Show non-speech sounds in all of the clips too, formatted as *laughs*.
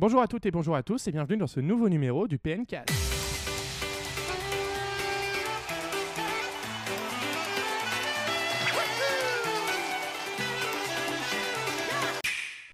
Bonjour à toutes et bonjour à tous et bienvenue dans ce nouveau numéro du PN4.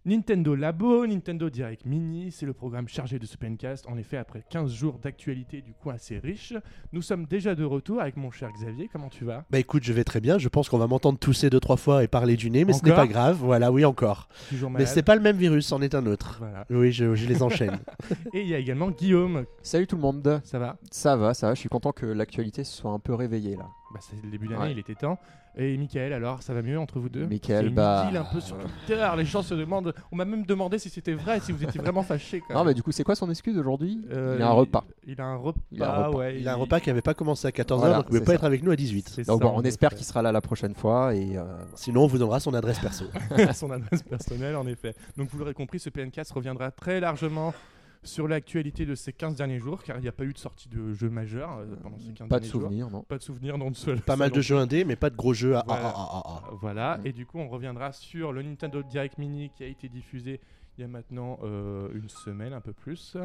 Nintendo Labo, Nintendo Direct Mini, c'est le programme chargé de ce PNcast. En effet, après 15 jours d'actualité du coup assez riche, nous sommes déjà de retour avec mon cher Xavier. Comment tu vas? Bah écoute, je vais très bien. Je pense qu'on va m'entendre tousser deux trois fois et parler du nez, mais ce n'est pas grave. Voilà, oui encore. Toujours Mais c'est pas le même virus, c'en est un autre. Voilà. Oui, je, je les enchaîne. *laughs* Et il y a également Guillaume. Salut tout le monde. Ça va? Ça va, ça va. Je suis content que l'actualité se soit un peu réveillée là. bah, C'est le début d'année, Ouais. il était temps. Et Michael, alors, ça va mieux entre vous deux Michael, bah, un peu sur Twitter. Les gens se demandent. On m'a même demandé si c'était vrai, si vous étiez vraiment fâchés. quand Non, mais du coup, c'est quoi son excuse aujourd'hui? Euh, Il a un repas. Il a un repas. Il a un repas. ouais. Il a un repas qui avait pas commencé à 14h, Voilà, donc il ne pouvait pas ça. être avec nous à 18. C'est Donc ça, bon, on en espère qu'il sera là la prochaine fois et euh, Sinon, on vous donnera son adresse perso. *laughs* son adresse personnelle, en effet. Donc, vous l'aurez compris, ce PNcast reviendra très largement sur l'actualité de ces 15 derniers jours, car il n'y a pas eu de sortie de jeu majeur euh, pendant ces 15 pas de jours. souvenirs, non Pas de souvenirs, non de pas mal de jeux indés, mais pas de gros jeux à Voilà. ah, ah, ah, ah. Voilà, Mm. et du coup, on reviendra sur le Nintendo Direct Mini qui a été diffusé il y a maintenant euh, une semaine, un peu plus,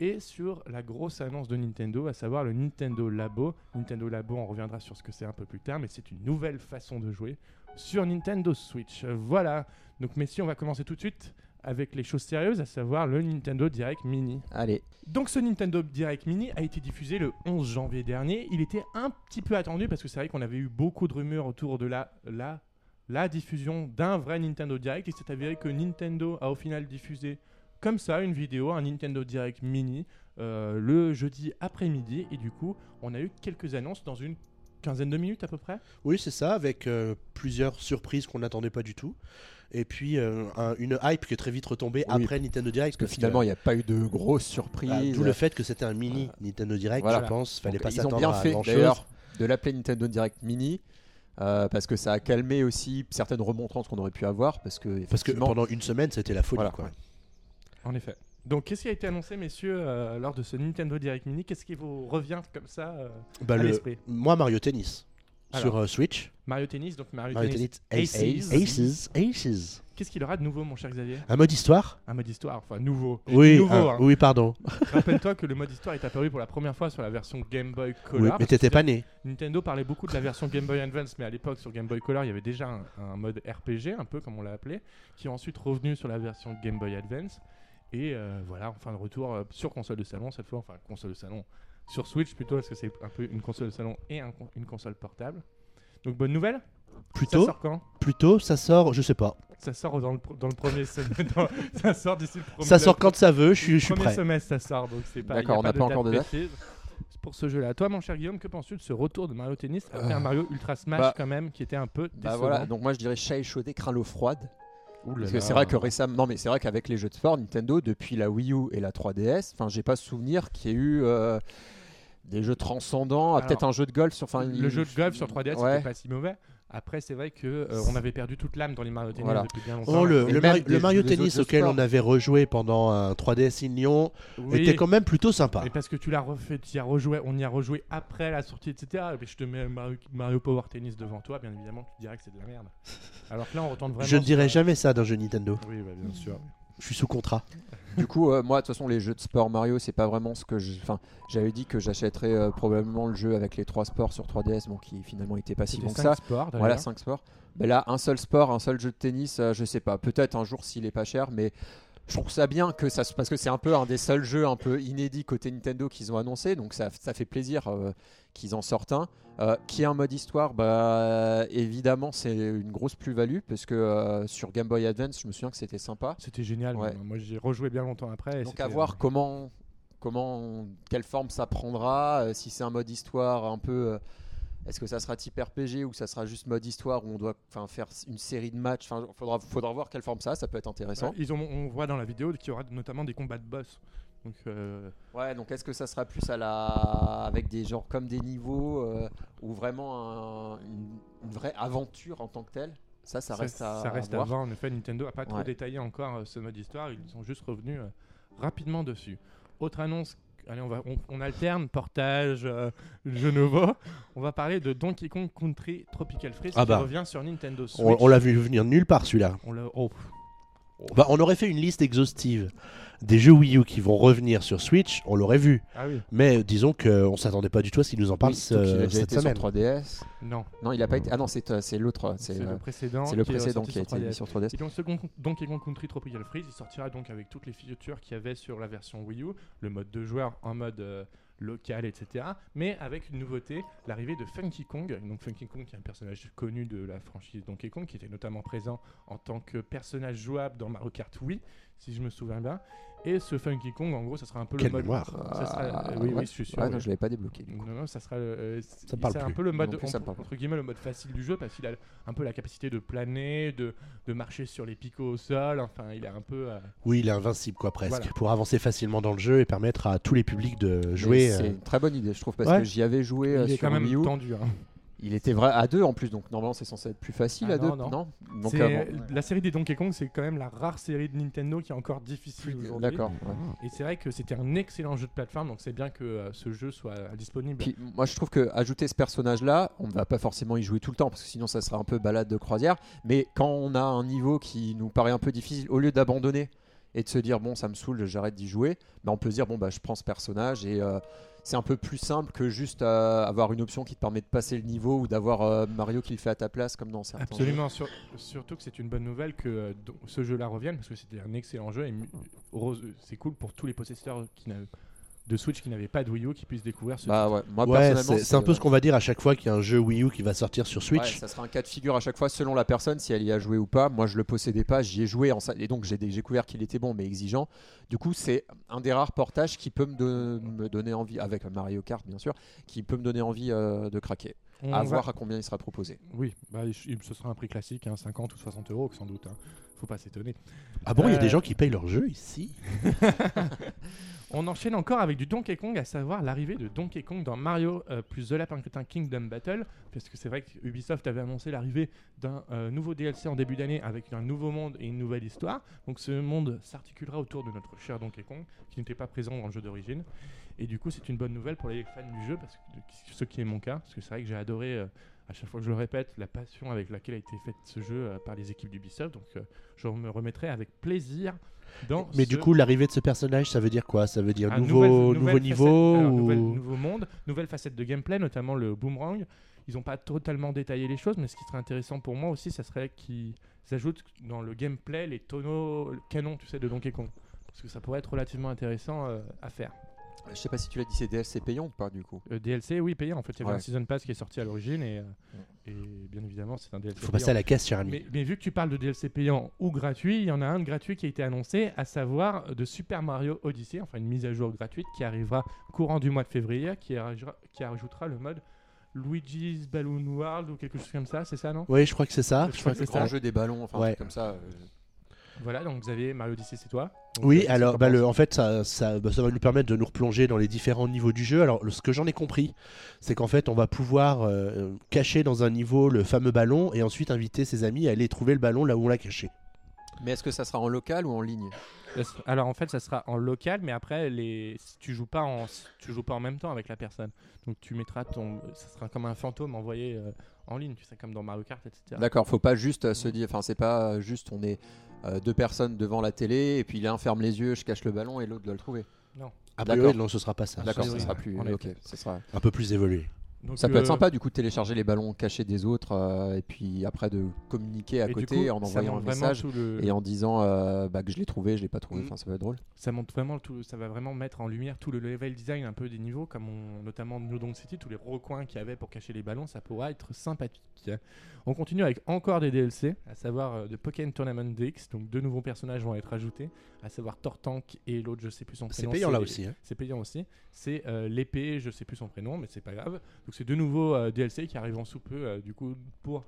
et sur la grosse annonce de Nintendo, à savoir le Nintendo Labo. Nintendo Labo, on reviendra sur ce que c'est un peu plus tard, mais c'est une nouvelle façon de jouer sur Nintendo Switch. Voilà, donc messieurs, on va commencer tout de suite avec les choses sérieuses, à savoir le Nintendo Direct Mini. Allez, Donc ce Nintendo Direct Mini a été diffusé le 11 janvier dernier. Il était un petit peu attendu parce que c'est vrai qu'on avait eu beaucoup de rumeurs autour de la, la, la diffusion d'un vrai Nintendo Direct. Il s'est avéré que Nintendo a au final diffusé comme ça une vidéo, un Nintendo Direct Mini, euh, le jeudi après-midi. Et du coup, on a eu quelques annonces dans une quinzaine de minutes à peu près. Oui, c'est ça, avec euh, plusieurs surprises qu'on n'attendait pas du tout. Et puis euh, un- une hype qui est très vite retombée Oui, après Nintendo Direct. parce que finalement, il n'y a pas eu de grosses bah, surprises. D'où le fait que c'était un mini Nintendo Direct, Voilà. je pense. Fallait Donc, pas ils ont s'attendre bien à fait d'ailleurs de l'appeler Nintendo Direct Mini. euh, parce que ça a calmé aussi certaines remontrances qu'on aurait pu avoir parce que Parce que pendant une semaine, c'était la folie. Voilà, quoi. ouais. En effet. Donc qu'est-ce qui a été annoncé, messieurs, euh, lors de ce Nintendo Direct Mini? Qu'est-ce qui vous revient comme ça euh, Bah, à le- l'esprit? Moi, Mario Tennis. Alors. Sur euh, Switch. Mario Tennis, donc Mario, Mario Tennis. Tennis Aces. Aces. Aces. Qu'est-ce qu'il aura de nouveau, mon cher Xavier? Un mode histoire? Un mode histoire, enfin nouveau. Oui, nouveau. un- hein. oui, pardon. *laughs* Rappelle-toi que le mode histoire est apparu pour la première fois sur la version Game Boy Color. Oui, mais t'étais pas né. Nintendo parlait beaucoup de la version Game Boy Advance, mais à l'époque sur Game Boy Color, il y avait déjà un, un mode RPG, un peu comme on l'a appelé, qui est ensuite revenu sur la version Game Boy Advance. Et euh, voilà, enfin de retour euh, sur console de salon cette fois, enfin console de salon sur Switch plutôt, parce que c'est un peu une console de salon et un une console portable. Donc bonne nouvelle. Ça Plutôt, sort quand? Plutôt, ça sort, je sais pas. Ça sort dans le, dans le premier semestre. *laughs* dans- ça sort d'ici le premier Ça sort quand ça veut, je suis, je suis premier prêt. semestre, ça sort. Donc c'est pas. D'accord, on n'a pas encore de date. Pour ce jeu-là. Toi, mon cher Guillaume, que penses-tu de ce retour de Mario Tennis après Euh, un Mario Ultra Smash bah, quand même, qui était un peu bah décevant? Voilà. Donc moi, je dirais chat échaudé, craint l'eau froide. Parce que c'est vrai que récemment, non mais c'est vrai qu'avec les jeux de sport, Nintendo depuis la Wii U et la 3DS, enfin j'ai pas souvenir qu'il y ait eu euh, des jeux transcendants, ah, peut-être un jeu de golf sur, enfin le il- jeu de golf sur 3DS, ouais. c'était pas si mauvais. Après, c'est vrai que euh, on avait perdu toute l'âme dans les Mario Tennis Voilà. depuis bien longtemps. Oh, le, Et le des- Mario Tennis auquel on avait rejoué pendant un 3DS in Lyon Oui, était quand même plutôt sympa. mais parce que tu l'as refait, tu y as rejoué, on y a rejoué après la sortie, etc. Et puis je te mets Mario, Mario Power Tennis devant toi, bien évidemment, tu dirais que c'est de la merde. Alors que là, on retourne vraiment. Je ne dirais jamais ça d'un jeu Nintendo. Oui, bah, bien sûr. Je suis sous contrat. Du coup, euh, moi, de toute façon, les jeux de sport Mario, c'est pas vraiment ce que je. Enfin, j'avais dit que j'achèterais euh, probablement le jeu avec les trois sports sur 3DS, bon, qui finalement était pas si bon que cinq ça. sports, d'ailleurs. Voilà, 5 sports. Mais là, un seul sport, un seul jeu de tennis, euh, je sais pas. Peut-être un jour s'il est pas cher, mais je trouve ça bien que ça. se- Parce que c'est un peu un des seuls jeux un peu inédits côté Nintendo qu'ils ont annoncé, donc ça, ça fait plaisir euh, qu'ils en sortent un. Euh, qui est un mode histoire, bah évidemment c'est une grosse plus-value parce que euh, sur Game Boy Advance, je me souviens que c'était sympa. C'était génial. Ouais. Moi, j'ai rejoué bien longtemps après. et Donc à voir comment, comment, quelle forme ça prendra. si c'est un mode histoire un peu, est-ce que ça sera type RPG ou ça sera juste mode histoire où on doit, faire une série de matchs? Enfin, faudra, faudra voir quelle forme ça. a, Ça peut être intéressant. ouais, ils ont, on voit dans la vidéo qu'il y aura notamment des combats de boss. Donc, euh, Ouais. Donc est-ce que ça sera plus à la, avec des genres comme des niveaux euh, ou vraiment un- une, une vraie aventure en tant que telle? Ça, ça reste à, ça reste à à voir. En effet, Nintendo a pas trop détaillé encore euh, ce mode histoire. Ils sont juste revenus rapidement dessus. Autre annonce. Allez, on, va, on, on alterne portage, euh, jeu nouveau. On va parler de Donkey Kong Country Tropical Freeze Ah qui bah. revient sur Nintendo Switch. On, on l'a vu venir nulle part celui-là. On l'a- oh. Bah, on aurait fait une liste exhaustive des jeux Wii U qui vont revenir sur Switch, on l'aurait vu. Ah oui. Mais disons qu'on s'attendait pas du tout à ce qu'il nous en parle Oui, cette été semaine. sur 3DS. Non. Non, il a pas été. Ah non, c'est euh, l'autre. C'est C'est le euh, précédent. c'est le précédent qui a sur été mis 3DS. sur 3DS. Et donc ce Donkey Kong Country Tropical Freeze, il sortira donc avec toutes les features qu'il y avait sur la version Wii U, le mode de joueur en mode euh, local, etc. Mais avec une nouveauté, l'arrivée de Funky Kong. Donc Funky Kong qui est un personnage connu de la franchise Donkey Kong, qui était notamment présent en tant que personnage jouable dans Mario Kart Wii, si je me souviens bien. Et ce Funky Kong, en gros, ça sera un peu Quelle le mode. mémoire. Ça sera- Ah, euh, oui, ouais. oui, je suis sûr. Ouais, oui. non, je l'avais pas débloqué. du coup. Non, non, ça sera euh, Ça me parle un peu le mode plus, on- entre guillemets le mode facile du jeu parce qu'il a un peu la capacité de planer, de, de marcher sur les picots au sol. Enfin, il est un peu. euh, Oui, il est invincible, quoi, presque. Voilà. Pour avancer facilement dans le jeu et permettre à tous les publics de jouer. C'est euh, une très bonne idée, je trouve, parce Ouais. que j'y avais joué euh, il est sur quand même Wii U. tendu. hein. Il était vrai à deux en plus, donc normalement c'est censé être plus facile Ah à deux. non, non. Donc euh, La série des Donkey Kong, c'est quand même la rare série de Nintendo qui est encore difficile aujourd'hui. D'accord. ouais. Et c'est vrai que c'était un excellent jeu de plateforme, donc c'est bien que euh, ce jeu soit disponible. Puis moi je trouve que ajouter ce personnage-là, on ne va pas forcément y jouer tout le temps parce que sinon ça sera un peu balade de croisière. Mais quand on a un niveau qui nous paraît un peu difficile, au lieu d'abandonner et de se dire bon ça me saoule, j'arrête d'y jouer, bah, on peut se dire bon bah je prends ce personnage et euh, c'est un peu plus simple que juste euh, avoir une option qui te permet de passer le niveau ou d'avoir euh, Mario qui le fait à ta place comme dans certains. jeux. Absolument, sur- surtout que c'est une bonne nouvelle que ce jeu-là revienne parce que c'était un excellent jeu et c'est cool pour tous les possesseurs qui n'a- de Switch qui n'avaient pas de Wii U qui puissent découvrir ce Bah ouais, moi ouais, personnellement c'est un peu euh, ce qu'on va dire à chaque fois qu'il y a un jeu Wii U qui va sortir sur Switch. Ouais, ça sera un cas de figure à chaque fois selon la personne si elle y a joué ou pas. Moi, je le possédais pas, j'y ai joué en et donc j'ai dé- j'ai découvert qu'il était bon mais exigeant. Du coup, c'est un des rares portages qui peut me, don- me donner envie, avec Mario Kart bien sûr, qui peut me donner envie euh, de craquer. On à va- voir à combien il sera proposé. Oui, bah, ce sera un prix classique, hein, 50 ou 60 euros sans doute. hein. Faut pas s'étonner. Ah bon, il y a Euh, des gens qui payent leur jeu ici *laughs* On enchaîne encore avec du Donkey Kong, à savoir l'arrivée de Donkey Kong dans Mario euh, plus The Lapin Kingdom Battle, parce que c'est vrai que Ubisoft avait annoncé l'arrivée d'un euh, nouveau DLC en début d'année avec un nouveau monde et une nouvelle histoire. Donc ce monde s'articulera autour de notre cher Donkey Kong, qui n'était pas présent dans le jeu d'origine. Et du coup, c'est une bonne nouvelle pour les fans du jeu, parce que ce qui est mon cas, parce que c'est vrai que j'ai adoré. euh, à chaque fois que je le répète, la passion avec laquelle a été fait ce jeu euh, par les équipes d'Ubisoft. Donc, euh, je me remettrai avec plaisir dans Mais ce du coup, l'arrivée de ce personnage, ça veut dire quoi? Ça veut dire un nouveau, nouvelle- nouveau nouvelle niveau facette- alors, nouvelle- nouveau monde, nouvelle facette de gameplay, notamment le boomerang. Ils n'ont pas totalement détaillé les choses, mais ce qui serait intéressant pour moi aussi, ça serait qu'ils ajoutent dans le gameplay les tonneaux le canon, tu sais, de Donkey Kong. Parce que ça pourrait être relativement intéressant euh, à faire. Je sais pas si tu l'as dit, c'est DLC payant ou pas du coup. Euh, DLC, oui, payant. En fait, il y avait Ouais. un Season Pass qui est sorti à l'origine et, euh, et bien évidemment, c'est un DLC Faut payant. passer à la caisse, cher ami. Mais, mais vu que tu parles de DLC payant ou gratuit, il y en a un de gratuit qui a été annoncé, à savoir de Super Mario Odyssey, enfin une mise à jour gratuite qui arrivera courant du mois de février, qui, rajoutera- qui rajoutera le mode Luigi's Balloon World ou quelque chose comme ça, c'est ça, non? Oui, je crois que c'est ça. Je Je crois que- que Grand ça. jeu des ballons, enfin un Ouais. comme ça. euh, Voilà, donc Xavier, Mario Odyssey, c'est toi Donc, Oui, euh, alors bah, le, en fait, ça, ça, bah, ça va nous permettre de nous replonger dans les différents niveaux du jeu. Alors, ce que j'en ai compris, c'est qu'en fait, on va pouvoir euh, cacher dans un niveau le fameux ballon et ensuite inviter ses amis à aller trouver le ballon là où on l'a caché. Mais est-ce que ça sera en local ou en ligne? Alors en fait, ça sera en local, mais après, les... tu joues pas en, tu joues pas en même temps avec la personne. Donc tu mettras ton, ça sera comme un fantôme envoyé euh, en ligne, tu sais, comme dans Mario Kart, etc. D'accord, faut pas juste se dire, enfin c'est pas juste on est euh, deux personnes devant la télé et puis l'un ferme les yeux, je cache le ballon et l'autre doit le trouver. A D'accord. priori, non, ce sera pas ça. D'accord, vrai. sera plus. En ok, effet. ça sera. Un peu plus évolué. Donc, Ça peut être euh, sympa du coup de télécharger les ballons cachés des autres euh, et puis après de communiquer à et côté coup, en envoyant un message tout le- et en disant euh, bah, que je l'ai trouvé, je l'ai pas trouvé. Mm. Enfin, ça peut être drôle. ça montre vraiment tout, ça va vraiment mettre en lumière tout le level design un peu des niveaux, comme on- notamment New Donk City, tous les recoins qu'il y avait pour cacher les ballons, ça pourra être sympathique. On continue avec encore des DLC, à savoir euh, de Pokémon Tournament DX, donc deux nouveaux personnages vont être ajoutés, à savoir Tortank et l'autre, je sais plus son C'est prénom. payant là aussi. hein. C'est payant aussi. C'est euh, l'épée, je sais plus son prénom, mais c'est pas grave. Donc c'est deux nouveaux euh, DLC qui arriveront sous peu, euh, du coup, pour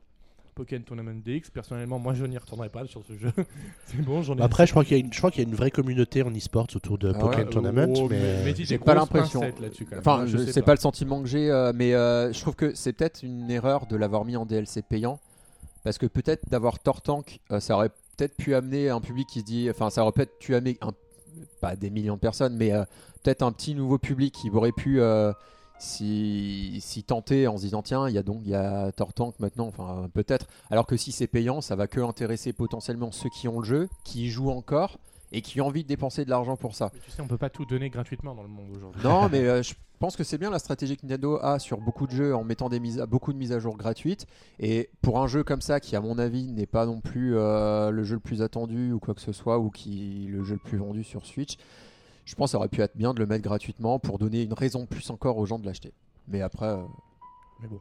Pokémon Tournament DX. Personnellement, moi, je n'y retournerai pas sur ce jeu. *laughs* c'est bon, j'en ai. Après, je crois qu'il y, a une- je crois qu'il y a une vraie communauté en e-sport autour de Ah Pokémon ouais, Tournament. Oh, mais... mais dis J'ai pas l'impression. Enfin, Moi, je je- sais c'est pas. le sentiment que j'ai, euh, mais euh, je trouve que c'est peut-être une erreur de l'avoir mis en DLC payant parce que peut-être d'avoir Tortank, euh, ça aurait peut-être pu amener un public qui se dit, enfin, ça aurait peut-être pu amener un- pas des millions de personnes, mais euh, peut-être un petit nouveau public qui aurait pu euh, si, si tenter en se disant tiens, il y a donc il y a Tortank maintenant, enfin peut-être. Alors que si c'est payant, ça va que intéresser potentiellement ceux qui ont le jeu, qui y jouent encore et qui ont envie de dépenser de l'argent pour ça. Mais tu sais, on peut pas tout donner gratuitement dans le monde aujourd'hui. Non, mais *laughs* euh, je pense que c'est bien la stratégie que Nintendo a sur beaucoup de jeux en mettant des mises, beaucoup de mises à jour gratuites. Et pour un jeu comme ça, qui à mon avis n'est pas non plus euh, le jeu le plus attendu ou quoi que ce soit, ou qui le jeu le plus vendu sur Switch, je pense que ça aurait pu être bien de le mettre gratuitement pour donner une raison de plus encore aux gens de l'acheter. Mais après, euh, Mais bon.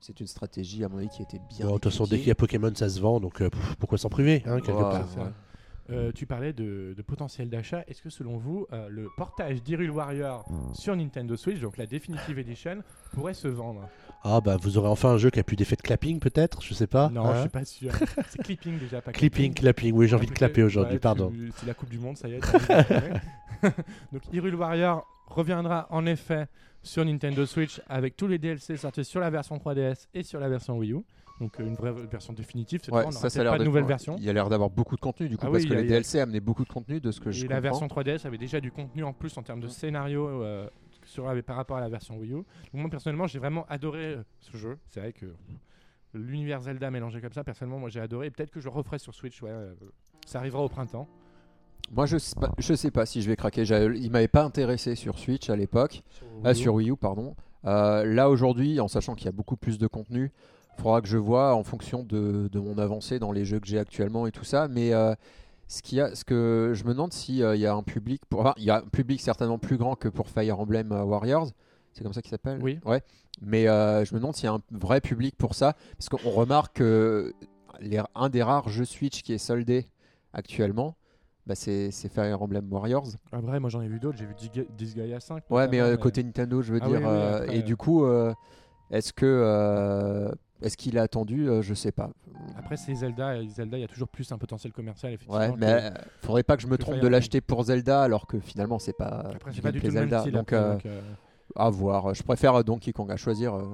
c'est une stratégie à mon avis qui était bien. Bon, de toute façon, dès qu'il y a Pokémon, ça se vend, donc euh, pff, pourquoi s'en priver, hein, quelque Ouais, part c'est ça. ouais. Euh, tu parlais de, de potentiel d'achat. Est-ce que selon vous, euh, le portage d'Hyrule Warrior sur Nintendo Switch, donc la Definitive Edition, pourrait se vendre? Ah bah vous aurez enfin un jeu qui a plus d'effet de clapping peut-être, je sais pas. Non, hein je suis pas sûr. C'est clipping déjà, pas Clipping, clapping, oui j'ai envie de clapper aujourd'hui, ouais, pardon. C'est la Coupe du Monde, ça y est. *laughs* Donc Hyrule Warrior reviendra en effet sur Nintendo Switch avec tous les DLC sortis sur la version 3DS et sur la version Wii U. Donc euh, une vraie version définitive. Cette Ouais, ça, ça pas de nouvelle version. Il y a l'air d'avoir beaucoup de contenu du coup Ah parce oui, que les y a- DLC amenaient beaucoup de contenu de ce que je Et la comprends. version 3DS avait déjà du contenu en plus en termes de scénario euh, sur, par rapport à la version Wii U. Donc moi personnellement j'ai vraiment adoré euh, ce jeu. C'est vrai que l'univers Zelda mélangé comme ça, personnellement moi j'ai adoré. Et peut-être que je le referai sur Switch. Ouais, euh, ça arrivera au printemps. Moi je sais pas, je sais pas si je vais craquer. Il m'avait pas intéressé sur Switch à l'époque. Ah, Wii U. sur Wii U, pardon. Euh, là aujourd'hui, en sachant qu'il y a beaucoup plus de contenu, il faudra que je vois en fonction de, de mon avancée dans les jeux que j'ai actuellement et tout ça. Mais euh, ce, qu'il y a, ce que je me demande s'il y a un public, pour, enfin, il y a un public certainement plus grand que pour Fire Emblem euh, Warriors. C'est comme ça qu'il s'appelle? Oui. Ouais. Mais euh, je me demande s'il y a un vrai public pour ça. Parce qu'on remarque que les- un des rares jeux Switch qui est soldé actuellement, bah, c'est c'est Fire Emblem Warriors. Après, moi j'en ai vu d'autres. J'ai vu Disga- Disgaea 5. Ouais, mais euh, côté Nintendo, je veux Ah dire. oui, oui, euh, après, et euh. du coup, euh, est-ce que euh, est-ce qu'il est attendu Euh, Je sais pas. Après, c'est Zelda. Et Zelda, il y a toujours plus un potentiel commercial, effectivement. Ouais, que- mais euh, faudrait pas que je me que trompe de l'acheter pour Zelda, alors que finalement c'est pas Après, c'est pas du tout gameplay le même Zelda. style. donc, après, euh, donc, euh, à voir. Je préfère euh, Donkey Kong à choisir. euh.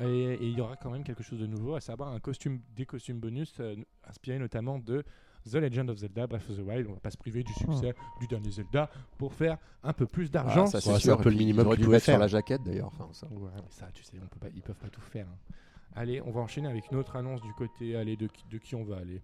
Et et il y aura quand même quelque chose de nouveau, à savoir un costume, des costumes bonus euh, inspirés notamment de The Legend of Zelda Breath of the Wild. On va pas se priver du succès du dernier Zelda pour faire un peu plus d'argent. Ah, ça, c'est Ouais, c'est sûr. un peu le minimum qu'ils pouvaient mettre sur faire. la jaquette d'ailleurs. Enfin, ça. Ouais, mais ça, tu sais, on peut pas, ils peuvent pas tout faire. hein. Allez, on va enchaîner avec une autre annonce du côté. Allez, de, qui- on va aller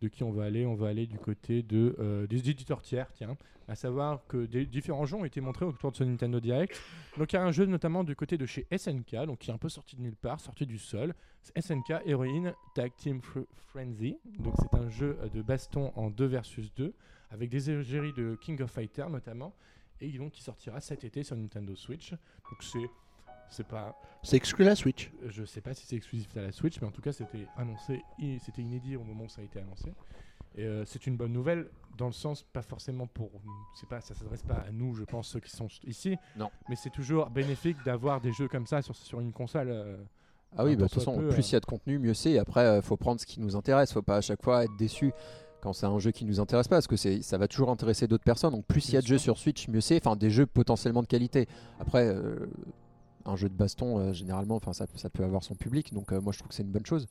De qui on va aller On va aller du côté de, euh, des éditeurs tiers, tiens. À savoir que des différents jeux ont été montrés autour de ce Nintendo Direct. Donc il y a un jeu notamment du côté de chez SNK, donc qui est un peu sorti de nulle part, sorti du sol. SNK Heroine Tag Team Fr- Frenzy. Donc c'est un jeu euh, de baston en 2 versus 2, avec des égéries de King of Fighters notamment, et donc qui sortira cet été sur Nintendo Switch. Donc c'est c'est pas C'est exclu la Switch. je sais pas si c'est exclusif à la Switch, mais en tout cas c'était annoncé, c'était inédit au moment où ça a été annoncé. Et euh, c'est une bonne nouvelle dans le sens pas forcément pour, c'est pas, ça s'adresse pas à nous, je pense ceux qui sont ici. Non. Mais c'est toujours bénéfique d'avoir des jeux comme ça sur, sur une console. euh, Ah oui, bah, de toute façon, peu, plus euh. il y a de contenu, mieux c'est. Après, euh, faut prendre ce qui nous intéresse. Faut pas à chaque fois être déçu quand c'est un jeu qui nous intéresse pas, parce que c'est, ça va toujours intéresser d'autres personnes. Donc plus il y a de jeux sur Switch, mieux c'est. Enfin, des jeux potentiellement de qualité. Après, euh, un jeu de baston, euh, généralement, enfin, ça, ça peut avoir son public. Donc euh, moi, je trouve que c'est une bonne chose.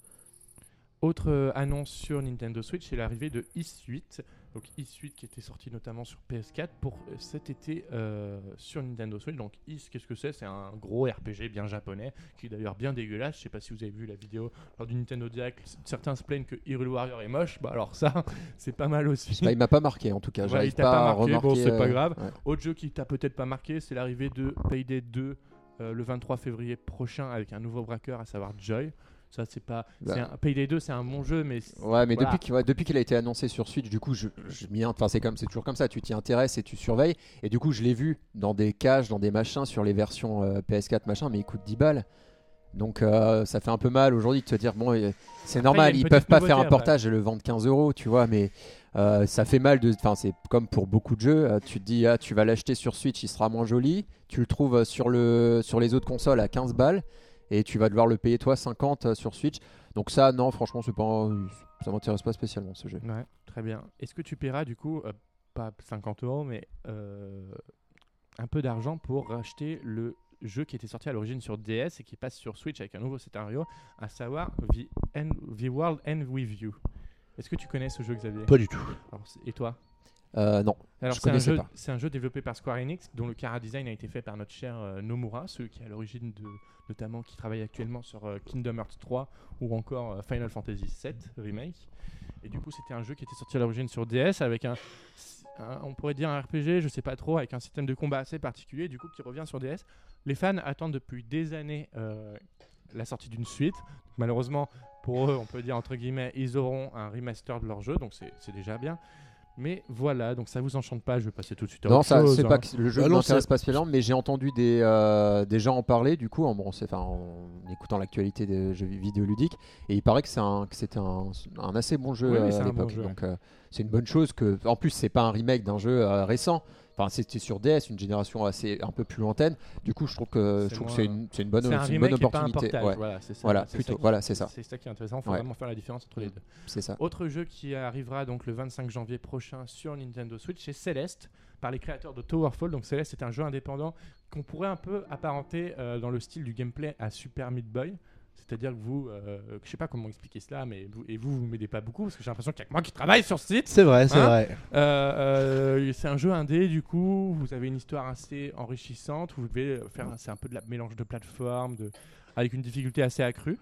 Autre euh, annonce sur Nintendo Switch, c'est l'arrivée de Is 8. Donc Is 8 qui était sorti notamment sur PS4 pour cet été euh, sur Nintendo Switch. Donc Is, qu'est-ce que c'est? C'est un gros RPG bien japonais qui est d'ailleurs bien dégueulasse. Je sais pas si vous avez vu la vidéo lors du Nintendo Direct. Certains se plaignent que Hyrule Warrior est moche. Bah alors ça, *laughs* c'est pas mal aussi. Bah, il m'a pas marqué en tout cas. Ouais, il t'a pas, pas marqué, bon, c'est pas grave. ouais. Autre jeu qui t'a peut-être pas marqué, c'est l'arrivée de Payday 2 euh, le 23 février prochain avec un nouveau braqueur, à savoir Joy. Ça, c'est pas. Bah. c'est un, Payday 2, c'est un bon jeu, mais. Ouais, mais Voilà. depuis qu'il ouais, a été annoncé sur Switch, du coup, je, je m'y enfin c'est comme c'est toujours comme ça, tu t'y intéresses et tu surveilles. Et du coup, je l'ai vu dans des caches, dans des machins sur les versions euh, PS4 machin, mais il coûte 10 balles. Donc euh, ça fait un peu mal aujourd'hui de te dire bon, c'est normal, ils peuvent pas faire un portage et le vendre 15 euros, tu vois, mais euh, ça fait mal de. Enfin, c'est comme pour beaucoup de jeux, euh, tu te dis ah, tu vas l'acheter sur Switch, il sera moins joli, tu le trouves sur le sur les autres consoles à 15 balles et tu vas devoir le payer toi 50 euh, sur Switch. Donc ça, non, franchement, c'est pas, ça m'intéresse pas spécialement ce jeu. Ouais, très bien. Est-ce que tu paieras du coup, euh, pas 50 euros, mais euh, un peu d'argent pour racheter le jeu qui était sorti à l'origine sur DS et qui passe sur Switch avec un nouveau scénario, à savoir The, End- The World End With You Est-ce que tu connais ce jeu, Xavier? Pas du tout. Alors, Et toi? Euh, non. Alors c'est un, jeu, c'est un jeu développé par Square Enix dont le cara design a été fait par notre cher euh, Nomura, celui qui est à l'origine de notamment qui travaille actuellement sur euh, Kingdom Hearts 3 ou encore euh, Final Fantasy 7 remake. Et du coup c'était un jeu qui était sorti à l'origine sur DS avec un, un- on pourrait dire un RPG, je sais pas trop, avec un système de combat assez particulier du coup qui revient sur DS. Les fans attendent depuis des années euh, la sortie d'une suite. Malheureusement pour eux, on peut dire entre guillemets, ils auront un remaster de leur jeu, donc c'est déjà bien. Mais voilà, donc ça vous enchante pas, je vais passer tout de suite à Non, autre ça, chose, c'est hein. pas que le jeu Bah ne non, m'intéresse pas spécialement, mais j'ai entendu des, euh, des gens en parler du coup en, bon, enfin, en écoutant l'actualité des jeux vidéoludiques et il paraît que, c'est un, que c'était un, un assez bon jeu Oui, euh, à bon l'époque. Donc euh, c'est une bonne chose que, en plus, c'est pas un remake d'un jeu euh, récent. Enfin, c'était sur DS, une génération assez un peu plus lointaine. Du coup, je trouve que C'est je trouve que moins- c'est une, bonne, C'est un une bonne et pas un opportunité. Ouais, voilà, c'est ça. Voilà, plutôt, voilà, c'est ça. C'est ça qui est intéressant, il faut Ouais. vraiment faire la différence entre les deux. c'est ça. Autre jeu qui arrivera donc le 25 janvier prochain sur Nintendo Switch, c'est Celeste, par les créateurs de Towerfall. Donc Celeste, c'est un jeu indépendant qu'on pourrait un peu apparenter euh, dans le style du gameplay à Super Meat Boy. C'est-à-dire que vous, euh, je sais pas comment expliquer cela, mais vous, et vous, vous m'aidez pas beaucoup parce que j'ai l'impression qu'il y a que moi qui travaille sur ce site. C'est vrai, c'est Hein vrai. Euh, euh, c'est un jeu indé, du coup, vous avez une histoire assez enrichissante. Vous devez faire, c'est un peu de la mélange de plateformes, de, avec une difficulté assez accrue.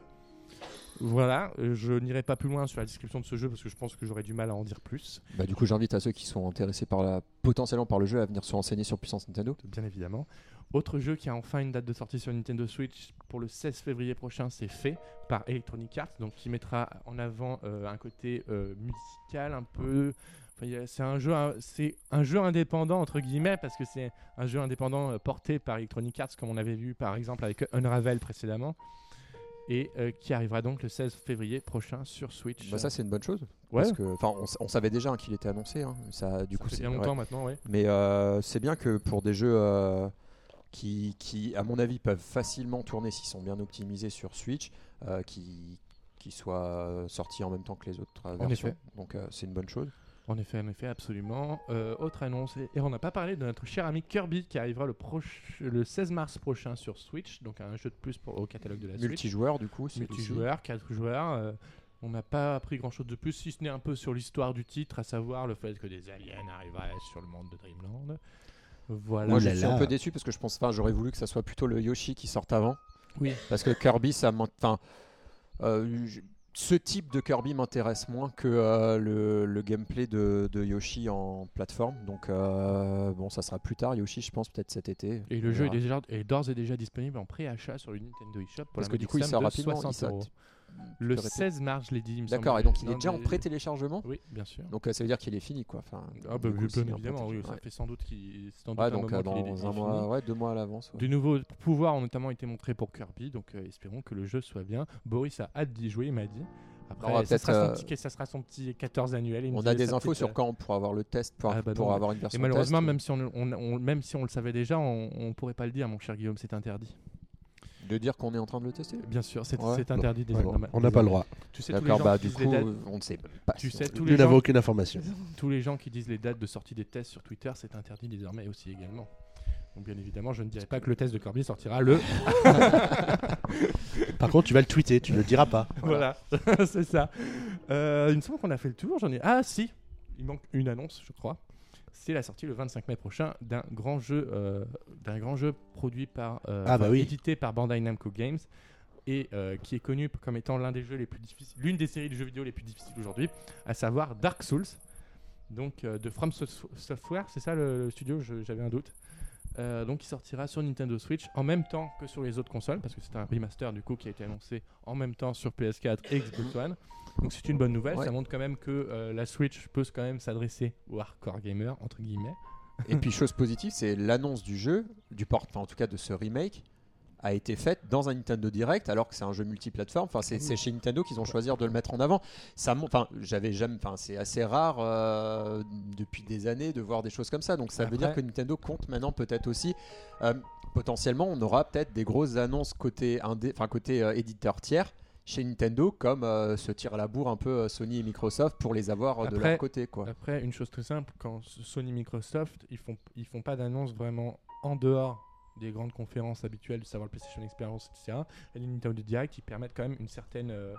Voilà, je n'irai pas plus loin sur la description de ce jeu parce que je pense que j'aurais du mal à en dire plus, Bah, du coup, j'invite à ceux qui sont intéressés par la, potentiellement par le jeu à venir se renseigner sur Puissance Nintendo. bien évidemment. Autre jeu qui a enfin une date de sortie sur Nintendo Switch pour le 16 février prochain, c'est fait par Electronic Arts, donc qui mettra en avant euh, un côté euh, musical un peu. Enfin, c'est un jeu, c'est un jeu indépendant entre guillemets parce que c'est un jeu indépendant euh, porté par Electronic Arts comme on avait vu par exemple avec Unravel précédemment et euh, qui arrivera donc le 16 février prochain sur Switch. Bah, ça, c'est une bonne chose. ouais, Parce que, enfin, on, savait déjà hein, qu'il était annoncé. hein. Ça, du ça coup, c'est bien ouais. longtemps maintenant, ouais. Mais euh, c'est bien que pour des jeux euh, qui, qui, à mon avis, peuvent facilement tourner s'ils sont bien optimisés sur Switch, euh, qui, qui soient euh, sortis en même temps que les autres euh, En versions. effet. Donc euh, c'est une bonne chose. En effet, en effet, absolument. Euh, autre annonce, et on n'a pas parlé de notre cher ami Kirby qui arrivera le, le 16 mars prochain sur Switch, donc un jeu de plus pour, au catalogue de la Switch. Multijoueur, du coup. Multijoueur, 4 joueurs. on n'a pas appris grand chose de plus, si ce n'est un peu sur l'histoire du titre, à savoir le fait que des aliens arriveraient sur le monde de Dreamland. Voilà. Moi, je là suis là. un peu déçu parce que je pense, enfin, j'aurais voulu que ça soit plutôt le Yoshi qui sorte avant. Oui. Parce que Kirby, ça enfin, euh, ce type de Kirby m'intéresse moins que euh, le, le gameplay de, de Yoshi en plateforme. Donc euh, bon, ça sera plus tard. Yoshi, je pense peut-être cet été. Et le jeu est, déjà, est d'ores et déjà disponible en pré-achat sur le Nintendo eShop pour Parce que du coup, il sort de rapidement. il 60 sort- Le peux répéter 16 mars, je l'ai dit. D'accord, et donc il est déjà en pré-téléchargement? Oui, bien sûr. Donc euh, ça veut dire qu'il est fini, quoi. Enfin, Ah bah, bien évidemment, oui, ça fait sans doute qu'il donc euh, est dans déjà un mois, ouais, deux mois à l'avance. De nouveaux pouvoirs ont notamment été montrés pour Kirby, donc euh, espérons que le jeu soit bien. Boris a hâte d'y jouer, il m'a dit. Après, ça, sera son euh, petit, ça sera son petit 14 annuel. il On a des infos petite, sur quand on pourra avoir le test pour, Ah bah pour non, avoir une Et version malheureusement, test. même si on, on- on- même si on le savait déjà, on, on pourrait pas le dire, mon cher Guillaume, c'est interdit. De dire qu'on est en train de le tester. Bien sûr, c'est Ouais. c'est interdit déjà. Ouais, on n'a pas le droit. Tu sais, tous les D'accord, gens bah qui du disent les coup, dates- on ne sait même pas. Tu si sais, on- tous les Nous n'avons aucune information. *laughs* tous les gens qui disent les dates de sortie des tests sur Twitter, c'est interdit désormais aussi également. Donc bien évidemment, je ne dirais pas que le test de Kirby sortira le. *laughs* Par contre, tu vas le tweeter, tu ne le diras pas. voilà, *laughs* c'est ça. Euh, il me semble qu'on a fait le tour. J'en ai. Ah si, il manque une annonce, je crois. C'est la sortie le 25 mai prochain d'un grand jeu, euh, d'un grand jeu produit par, euh, Ah, bah oui. édité par Bandai Namco Games et euh, qui est connu comme étant l'un des jeux les plus difficiles, l'une des séries de jeux vidéo les plus difficiles aujourd'hui, à savoir Dark Souls. Donc de From Sof- Software, c'est ça le, le studio? J'avais un doute. Donc il sortira sur Nintendo Switch en même temps que sur les autres consoles parce que c'est un remaster du coup qui a été annoncé en même temps sur PS4 et Xbox One. Donc c'est une bonne nouvelle, Ouais. ça montre quand même que euh, la Switch peut quand même s'adresser aux hardcore gamers entre guillemets. Et puis chose positive, c'est l'annonce du jeu, du port, enfin en tout cas de ce remake, a été faite dans un Nintendo Direct, alors que c'est un jeu multiplateforme. Enfin, c'est c'est chez Nintendo qu'ils ont choisi de le mettre en avant. Ça, enfin, j'avais jamais, enfin, c'est assez rare euh, depuis des années de voir des choses comme ça. Donc ça veut dire que Nintendo compte maintenant peut-être aussi. euh, potentiellement, on aura peut-être des grosses annonces côté indé, enfin côté euh, éditeur tiers. Chez Nintendo, comme euh, se tirent à la bourre un peu euh, Sony et Microsoft pour les avoir euh, de Après- leur côté, quoi. Après, une chose très simple, quand Sony Microsoft, ils font, ils font pas d'annonce vraiment en dehors des grandes conférences habituelles, de savoir le PlayStation Experience, etc. Et les Nintendo Direct, qui permettent quand même une certaine euh,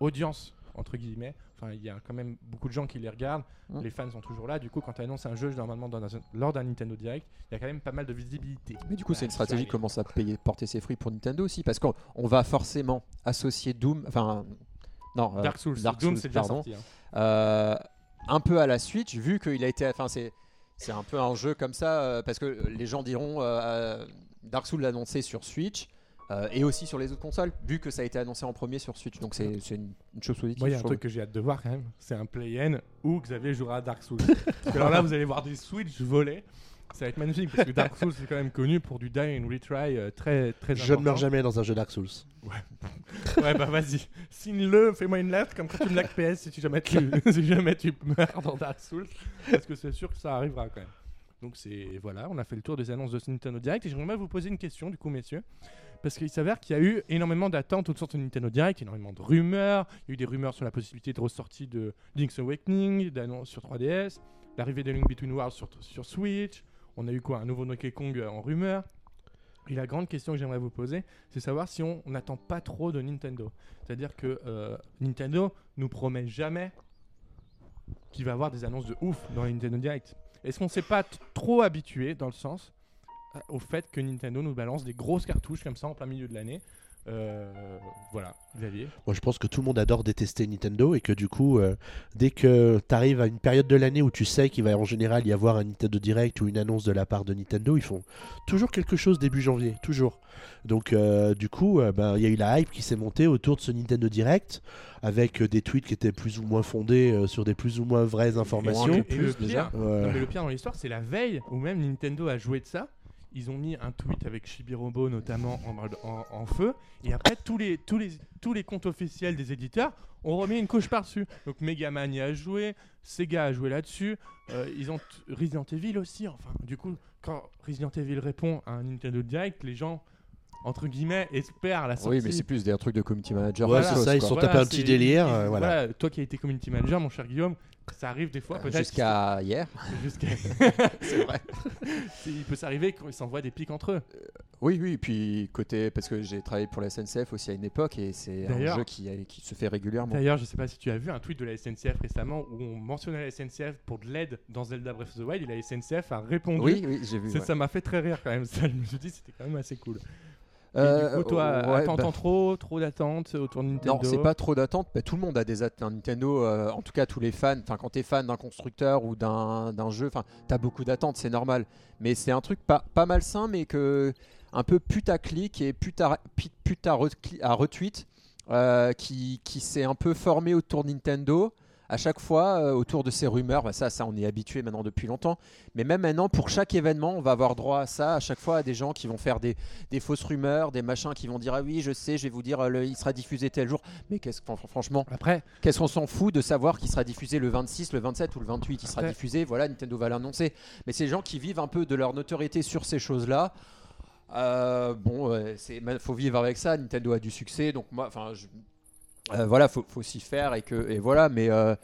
audience entre guillemets. Enfin, il y a quand même beaucoup de gens qui les regardent. Mm. Les fans sont toujours là. Du coup, quand tu annonces un jeu normalement dans un- lors d'un Nintendo Direct, il y a quand même pas mal de visibilité. Mais du coup, c'est une stratégie qui commence à payer, porter ses fruits pour Nintendo aussi, parce qu'on on va forcément associer Doom, enfin, non, euh, Dark Souls, Dark Doom, Souls, pardon. sorti. hein. euh, un peu à la Switch, vu qu'il a été, enfin, c'est, c'est un peu un jeu comme ça, euh, parce que les gens diront, euh, euh, Dark Souls annoncé sur Switch. Euh, et aussi sur les autres consoles, vu que ça a été annoncé en premier sur Switch, donc c'est, c'est une, une chose positive. Moi, il y a un trouve. truc que j'ai hâte de voir quand même. C'est un play-in où Xavier jouera à Dark Souls. *laughs* Parce que alors là, vous allez voir des Switch volés. Ça va être magnifique parce que Dark Souls c'est quand même connu pour du die and retry euh, très très Je ne meurs jamais dans un jeu Dark Souls. *laughs* Ouais, bah vas-y. Signe-le, fais-moi une lettre, comme quand tu me laques PS si, tu jamais tu, *laughs* si jamais tu meurs dans Dark Souls. Parce que c'est sûr que ça arrivera quand même. Donc c'est voilà, on a fait le tour des annonces de ce Nintendo Direct et j'aimerais bien vous poser une question du coup messieurs. Parce qu'il s'avère qu'il y a eu énormément d'attentes autour de ce Nintendo Direct, énormément de rumeurs. Il y a eu des rumeurs sur la possibilité de ressortie de Link's Awakening, d'annonces sur 3DS, l'arrivée de Link Between Worlds sur, Switch. On a eu quoi Un nouveau Donkey Kong euh, en rumeur. Et la grande question que j'aimerais vous poser, c'est savoir si on n'attend pas trop de Nintendo. C'est-à-dire que euh, Nintendo nous promet jamais qu'il va avoir des annonces de ouf dans les Nintendo Direct. Est-ce qu'on s'est pas trop habitué dans le sens au fait que Nintendo nous balance des grosses cartouches comme ça en plein milieu de l'année Euh, Voilà, Xavier. Moi, je pense que tout le monde adore détester Nintendo et que du coup, euh, dès que tu arrives à une période de l'année où tu sais qu'il va en général y avoir un Nintendo Direct ou une annonce de la part de Nintendo, ils font toujours quelque chose début janvier, toujours. Donc, euh, du coup, euh, ben, il y a eu la hype qui s'est montée autour de ce Nintendo Direct avec euh, des tweets qui étaient plus ou moins fondés euh, sur des plus ou moins vraies informations. Et plus, le pire, Ouais. Non, mais le pire dans l'histoire, c'est la veille où même Nintendo a joué de ça. Ils ont mis un tweet avec Shibirobo notamment en, mode- en- en feu. Et après, tous les, tous, les, tous les comptes officiels des éditeurs ont remis une couche par-dessus. Donc Megaman y a joué, Sega a joué là-dessus. euh, ils ont Resident Evil aussi. Enfin, du coup, quand Resident Evil répond à un Nintendo Direct, les gens, entre guillemets, espèrent la sortie. Oui, mais c'est plus des trucs de community manager. Ouais, c'est ça, ils sont tapés un petit délire, euh, voilà. Toi qui as été community manager, mon cher Guillaume, ça arrive des fois, peut-être. Jusqu'à hier. *laughs* Jusqu'à. *laughs* C'est vrai. Il peut s'arriver qu'ils s'envoient des pics entre eux. Oui, oui, et puis côté. Parce que j'ai travaillé pour la SNCF aussi à une époque et c'est un jeu qui, qui se fait régulièrement. D'ailleurs, je sais pas si tu as vu un tweet de la SNCF récemment où on mentionnait la SNCF pour de l'aide dans Zelda Breath of the Wild et la SNCF a répondu. Oui, oui, j'ai vu. Ça ouais. ça m'a fait très rire quand même. *laughs* Ça, je me suis dit c'était quand même assez cool. Et Euh, du coup, toi, ouais, t'entends bah- trop, trop d'attentes autour de Nintendo Non, c'est pas trop d'attente. Bah, tout le monde a des attentes. Nintendo, euh, en tout cas tous les fans. Enfin, quand t'es fan d'un constructeur ou d'un jeu, enfin, t'as beaucoup d'attentes, c'est normal. Mais c'est un truc pas, pas malsain, mais que un peu putaclic et puta, puta retweet- à retweet euh, qui, qui s'est un peu formé autour de Nintendo. À chaque fois, euh, autour de ces rumeurs, bah, ça, ça, on est habitué maintenant depuis longtemps. Mais même maintenant, pour chaque événement, on va avoir droit à ça. À chaque fois, à des gens qui vont faire des, des fausses rumeurs, des machins qui vont dire ah oui, je sais, je vais vous dire, euh, le- il sera diffusé tel jour. Mais qu'est-ce que fran- franchement, Après, qu'est-ce qu'on s'en fout de savoir qu'il sera diffusé le 26, le 27 ou le 28 Il sera Après- diffusé, voilà, Nintendo va l'annoncer. Mais les gens qui vivent un peu de leur notoriété sur ces choses-là. Euh, bon, mais faut vivre avec ça. Nintendo a du succès, donc moi, enfin, je- euh, voilà, faut, faut s'y faire et que et voilà. Mais euh,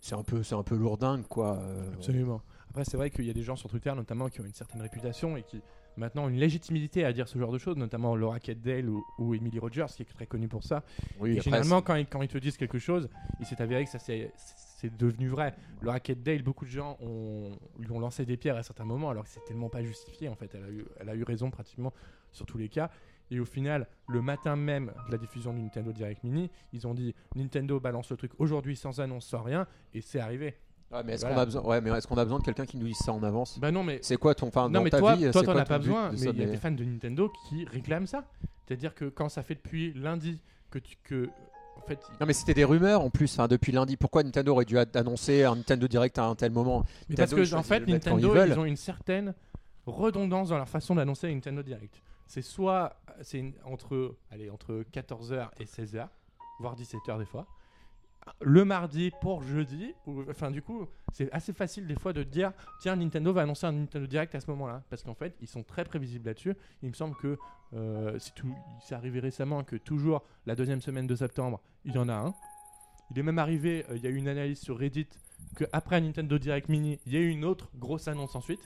c'est un peu, c'est un peu lourdingue, quoi. euh, Absolument. Après, c'est vrai qu'il y a des gens sur Twitter, notamment, qui ont une certaine réputation et qui maintenant ont une légitimité à dire ce genre de choses, notamment Laura Kedale ou, ou Emily Rogers, qui est très connue pour ça. oui, Et généralement, quand ils, quand ils te disent quelque chose, il s'est avéré que ça c'est c'est devenu vrai. Laura Kedale, beaucoup de gens ont, lui ont lancé des pierres à certains moments, alors que c'est tellement pas justifié. En fait, elle a, eu, elle a eu raison pratiquement sur tous les cas. Et au final, le matin même de la diffusion du Nintendo Direct Mini, ils ont dit Nintendo balance le truc aujourd'hui sans annonce, sans rien, et c'est arrivé. Ouais, mais est-ce Voilà. qu'on a besoin, ouais, mais est-ce qu'on a besoin de quelqu'un qui nous dise ça en avance? Bah non, mais C'est quoi ton, enfin, non, dans mais ta toi, vie, toi, t'en as pas besoin. Mais il y a des fans de Nintendo qui réclament ça. C'est-à-dire que quand ça fait depuis lundi que tu que en fait Non mais c'était des rumeurs en plus hein, depuis lundi. Pourquoi Nintendo aurait dû annoncer un Nintendo Direct à un tel moment? Mais parce que en fait, Nintendo, ils ils ont une certaine redondance dans leur façon d'annoncer la Nintendo Direct. C'est soit c'est entre allez entre 14h et 16h, voire 17h des fois. Le mardi pour jeudi, enfin du coup, c'est assez facile des fois de dire tiens Nintendo va annoncer un Nintendo Direct à ce moment-là, parce qu'en fait ils sont très prévisibles là-dessus. Il me semble que euh, c'est arrivé récemment que toujours la deuxième semaine de septembre, il y en a un. Il est même arrivé, euh, il y a eu une analyse sur Reddit que après un Nintendo Direct Mini, il y a eu une autre grosse annonce ensuite.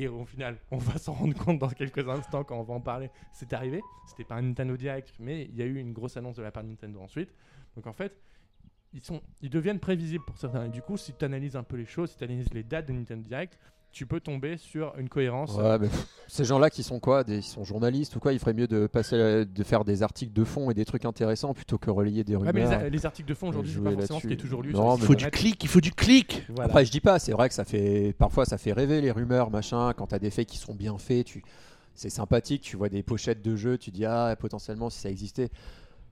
Et au final, *laughs* on va s'en rendre compte dans quelques instants quand on va en parler. C'est arrivé. C'était pas un Nintendo Direct, mais il y a eu une grosse annonce de la part de Nintendo ensuite. Donc en fait, ils, sont, ils deviennent prévisibles pour certains. Et du coup, si tu analyses un peu les choses, si tu analyses les dates de Nintendo Direct, tu peux tomber sur une cohérence. Ouais, mais pff, ces gens-là qui sont quoi des, Ils sont journalistes ou quoi Il ferait mieux de passer, de faire des articles de fond et des trucs intéressants plutôt que relayer des Ouais, rumeurs. mais les, articles de fond aujourd'hui, c'est pas forcément ce qui est toujours lu. Non, Il faut du clic, il faut du clic. Voilà. Après, je dis pas, c'est vrai que ça fait parfois ça fait rêver les rumeurs, machin. Quand t'as des faits qui sont bien faits, tu c'est sympathique. Tu vois des pochettes de jeux, tu dis ah potentiellement si ça existait.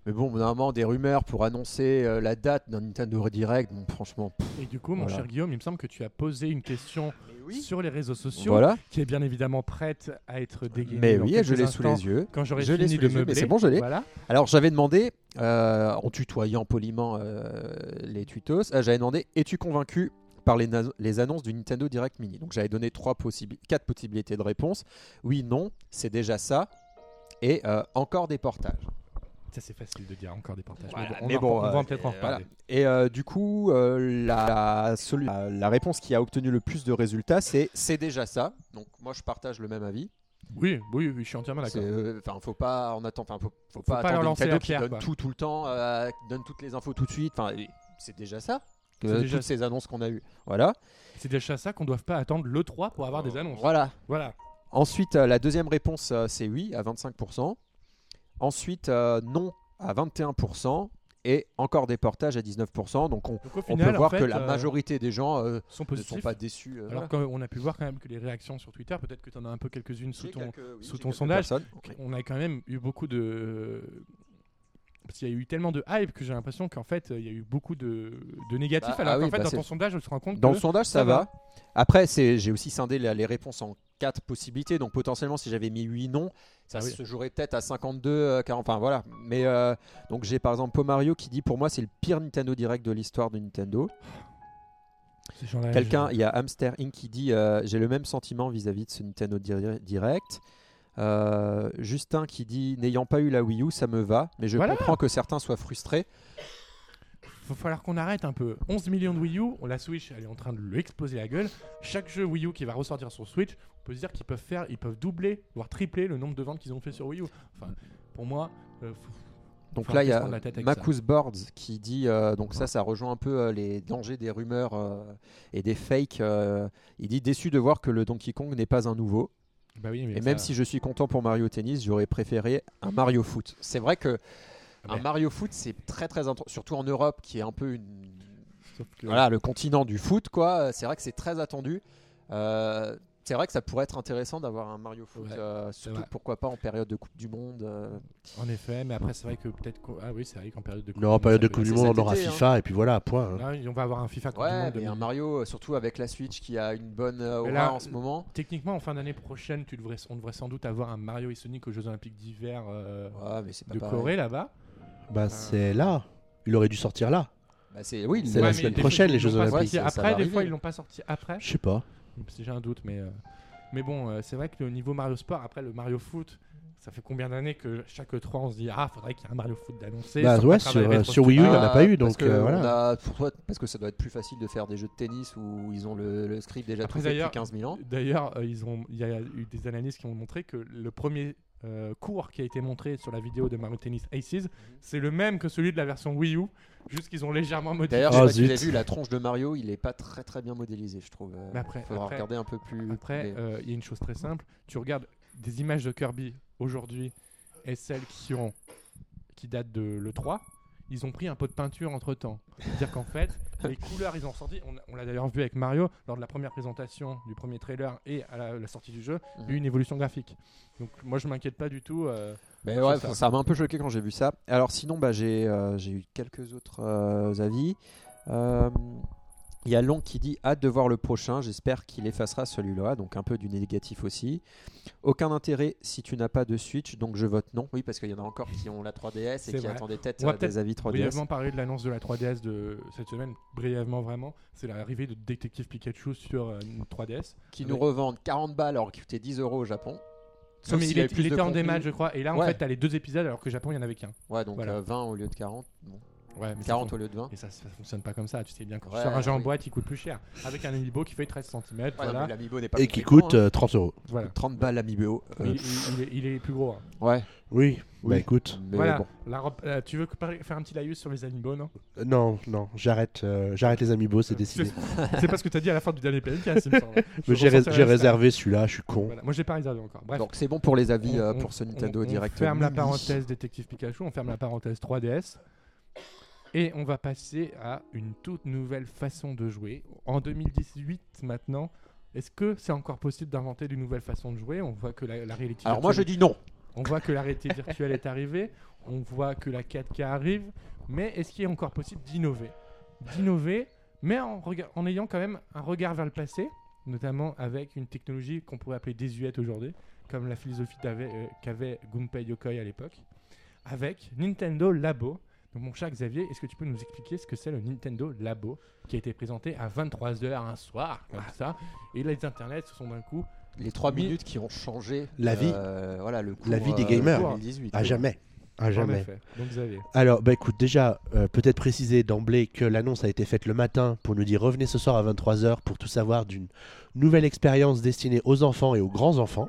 Mais bon, normalement des rumeurs pour annoncer euh, la date d'un Nintendo Direct, bon, franchement. pff, Et du coup, mon Voilà. cher Guillaume, il me semble que tu as posé une question sur les réseaux sociaux Voilà. qui est bien évidemment prête à être dégainée. Mais oui, je l'ai sous les yeux. Quand j'aurai Je l'ai fini sous de les meubler. c'est bon, je l'ai. Voilà. Alors j'avais demandé, euh, en tutoyant poliment euh, les tutos, euh, j'avais demandé es-tu convaincu par les, annonces du Nintendo Direct Mini? Donc j'avais donné trois possibi- quatre possibilités de réponse. Oui, non, c'est déjà ça. Et euh, encore des portages. Ça, c'est facile de dire encore des partages. Voilà, mais mais bon, on, bon, va- on va euh, peut-être en euh, reparler. Et euh, du coup, euh, la, solu- la- la réponse qui a obtenu le plus de résultats, c'est c'est déjà ça. Donc moi, je partage le même avis. Oui, oui, oui, je suis entièrement d'accord. euh, Enfin, faut pas en attendre. Enfin, faut, faut Faut pas pas attendre la qui pierre, donne quoi. tout tout le temps, euh, donne toutes les infos tout de suite. Enfin, c'est déjà ça. Que C'est déjà toutes ces annonces qu'on a eues. Voilà. C'est déjà ça qu'on ne doit pas attendre le 3 pour avoir des annonces. Voilà. Voilà. Ensuite, euh, la deuxième réponse, euh, c'est oui à 25%. Ensuite, euh, non à 21%. Et encore des portages à 19%. Donc on, Donc peut voir fait, que la euh, majorité des gens euh, sont ne sont pas déçus. euh, Alors voilà. qu'on a pu voir quand même que les réactions sur Twitter, peut-être que tu en as un peu quelques-unes sous ton, quelques- oui, sous j'ai ton quelques sondage. on a quand même eu beaucoup de. Parce qu'il y a eu tellement de hype que j'ai l'impression qu'en fait, il y a eu beaucoup de, de négatifs. Bah, alors ah qu'en oui, fait, bah dans ton sondage, on se rend compte Dans que. le sondage, ça, ça va. va. Après, j'ai aussi scindé la- les réponses en quatre possibilités. Donc potentiellement, si j'avais mis 8 non, ça Ah oui. se jouerait peut-être à 52, euh, 40. Enfin voilà. Mais euh, donc j'ai par exemple Pomario qui dit pour moi c'est le pire Nintendo Direct de l'histoire de Nintendo. Quelqu'un, il y a Hamster Inc qui dit euh, j'ai le même sentiment vis-à-vis de ce Nintendo Dir- Direct. Euh, Justin qui dit n'ayant pas eu la Wii U, ça me va, mais je Voilà. comprends que certains soient frustrés. Va falloir qu'on arrête un peu. 11 millions de Wii U, la Switch, elle est en train de lui exploser la gueule. Chaque jeu Wii U qui va ressortir sur Switch, on peut se dire qu'ils peuvent faire, ils peuvent doubler, voire tripler le nombre de ventes qu'ils ont fait sur Wii U. Enfin, pour moi, euh, faut- Donc là, il y a. Macus Boards qui dit, euh, donc ça, ça rejoint un peu euh, les dangers des rumeurs euh, et des fakes. il dit déçu de voir que le Donkey Kong n'est pas un nouveau. Bah oui, mais Et ça- même si je suis content pour Mario Tennis, j'aurais préféré un Mario Foot. C'est vrai que un ben. Mario Foot, c'est très très surtout en Europe, qui est un peu une Sauf que- voilà le continent du foot, quoi. C'est vrai que c'est très attendu. Euh, c'est vrai que ça pourrait être intéressant d'avoir un Mario Foot, Ouais, euh, surtout pourquoi pas en période de Coupe du Monde. euh. En effet, mais après, c'est vrai que peut-être. Ah oui, c'est vrai qu'en période de Coupe Non, du en période de Monde, Coupe du on aura été, hein. FIFA et puis voilà, point. hein. Là, on va avoir un FIFA Coupe du Ouais, Monde. mais un 2000. Mario, euh, surtout avec la Switch qui a une bonne aura là, en ce moment. Techniquement, en fin d'année prochaine, tu devrais, on devrait sans doute avoir un Mario et Sonic aux Jeux Olympiques d'hiver euh, Ouais, pas de pareil. Corée là-bas. Bah, c'est là. Il aurait dû sortir là. Bah, c'est oui, C'est le- la semaine prochaine, les Jeux Olympiques. Ça, Après, des fois, arriver. ils l'ont pas sorti après. Je sais pas. J'ai un doute, mais, euh, mais bon, euh, c'est vrai que au niveau Mario Sport, après le Mario Foot, ça fait combien d'années que chaque 3 on se dit Ah, faudrait qu'il y ait un Mario Foot d'annoncer. Bah ouais, sur, euh, Wii U, il n'y en a Ah, pas eu, parce donc que euh, on voilà. a- pour toi, parce que ça doit être plus facile de faire des jeux de tennis où ils ont le, le script déjà Après, tout fait depuis d'ailleurs, 15 000 ans. D'ailleurs, euh, ils ont- il y a eu des analyses qui ont montré que le premier euh, cours qui a été montré sur la vidéo de Mario Tennis Aces, c'est le même que celui de la version Wii U, juste qu'ils ont légèrement modifié. D'ailleurs, Oh, je sais pas si vous avez vu la tronche de Mario, il est pas très très bien modélisé, je trouve. Euh, Mais après- faudra après- regarder un peu plus. Après, mais- euh, il y a une chose très simple. Tu regardes des images de Kirby aujourd'hui et celles qui, ont, qui datent de l'E3, ils ont pris un pot de peinture entre temps. C'est-à-dire qu'en fait, les couleurs, ils ont ressorti. On, on l'a d'ailleurs vu avec Mario lors de la première présentation du premier trailer et à la, la sortie du jeu, il y a eu une évolution graphique. Donc moi, je m'inquiète pas du tout. euh, Mais ouais, ça. ça m'a un peu choqué quand j'ai vu ça. Alors sinon, bah, j'ai euh, j'ai eu quelques autres euh, avis. Il y a Long qui dit hâte de voir le prochain. J'espère qu'il effacera celui-là. Donc un peu du négatif aussi. Aucun intérêt si tu n'as pas de Switch, donc je vote non. Oui, parce qu'il y en a encore qui ont la 3DS et qui vrai. attendaient peut-être On va euh, des avis 3DS. brièvement parler de l'annonce de la 3DS de cette semaine, brièvement vraiment. C'est l'arrivée de Détective Pikachu sur euh, une 3DS. Qui Avec- nous revendent 40 balles alors qu'il coûtait 10 euros au Japon. Sauf mais il, plus il était en démat, je crois. Et là, en Ouais. fait, t'as les deux épisodes alors que Japon, il y en avait qu'un. Ouais, donc Voilà. euh, 20 au lieu de 40. Bon. Ouais, mais ça 40 fon- au lieu de 20. Et ça, ça fonctionne pas comme ça, tu sais bien. Quand Ouais, tu sors un jeu en boîte, il coûte plus cher. Avec un amiibo qui fait 13 cm, Ouais, voilà. Et qui coûte hein. euh, 30 euros. voilà. 30 balles l'Amiibo. euh, Il, il- il est, plus gros. hein. Ouais. Oui, Oui. bah écoute. Mais voilà. bon. La robe- euh, tu veux faire un petit laïus sur les amiibo, non? Non, non, j'arrête euh, j'arrête les amiibo, c'est décidé. C'est pas ce que tu as dit à la fin du dernier *laughs* Mais J'ai j'ai réservé celui-là, je suis con. Voilà. Moi, je l'ai pas réservé encore. Bref. Donc c'est bon pour les avis pour ce Nintendo on, on Direct. ferme la parenthèse Détective Pikachu, on ferme la parenthèse 3DS. Et on va passer à une toute nouvelle façon de jouer. En 2018 maintenant, est-ce que c'est encore possible d'inventer de nouvelles façons de jouer? On voit que la, la réalité Alors moi je virtuelle- dis non. on voit que la réalité virtuelle est arrivée, on voit que la 4K arrive, mais est-ce qu'il est encore possible d'innover? D'innover, mais en, ayant quand même un regard vers le passé, notamment avec une technologie qu'on pourrait appeler désuète aujourd'hui, comme la philosophie euh, qu'avait Gunpei Yokoi à l'époque, avec Nintendo Labo. Donc mon cher Xavier, est-ce que tu peux nous expliquer ce que c'est le Nintendo Labo qui a été présenté à 23h un soir, comme ça, et les internets se sont d'un coup Les 3 Mi- minutes qui ont changé La vie. euh, voilà le cours, La vie des euh, gamers. 2018. À jamais. À jamais. effet. Donc Xavier. Alors, bah écoute, déjà, euh, peut-être préciser d'emblée que l'annonce a été faite le matin pour nous dire revenez ce soir à 23h pour tout savoir d'une nouvelle expérience destinée aux enfants et aux grands-enfants.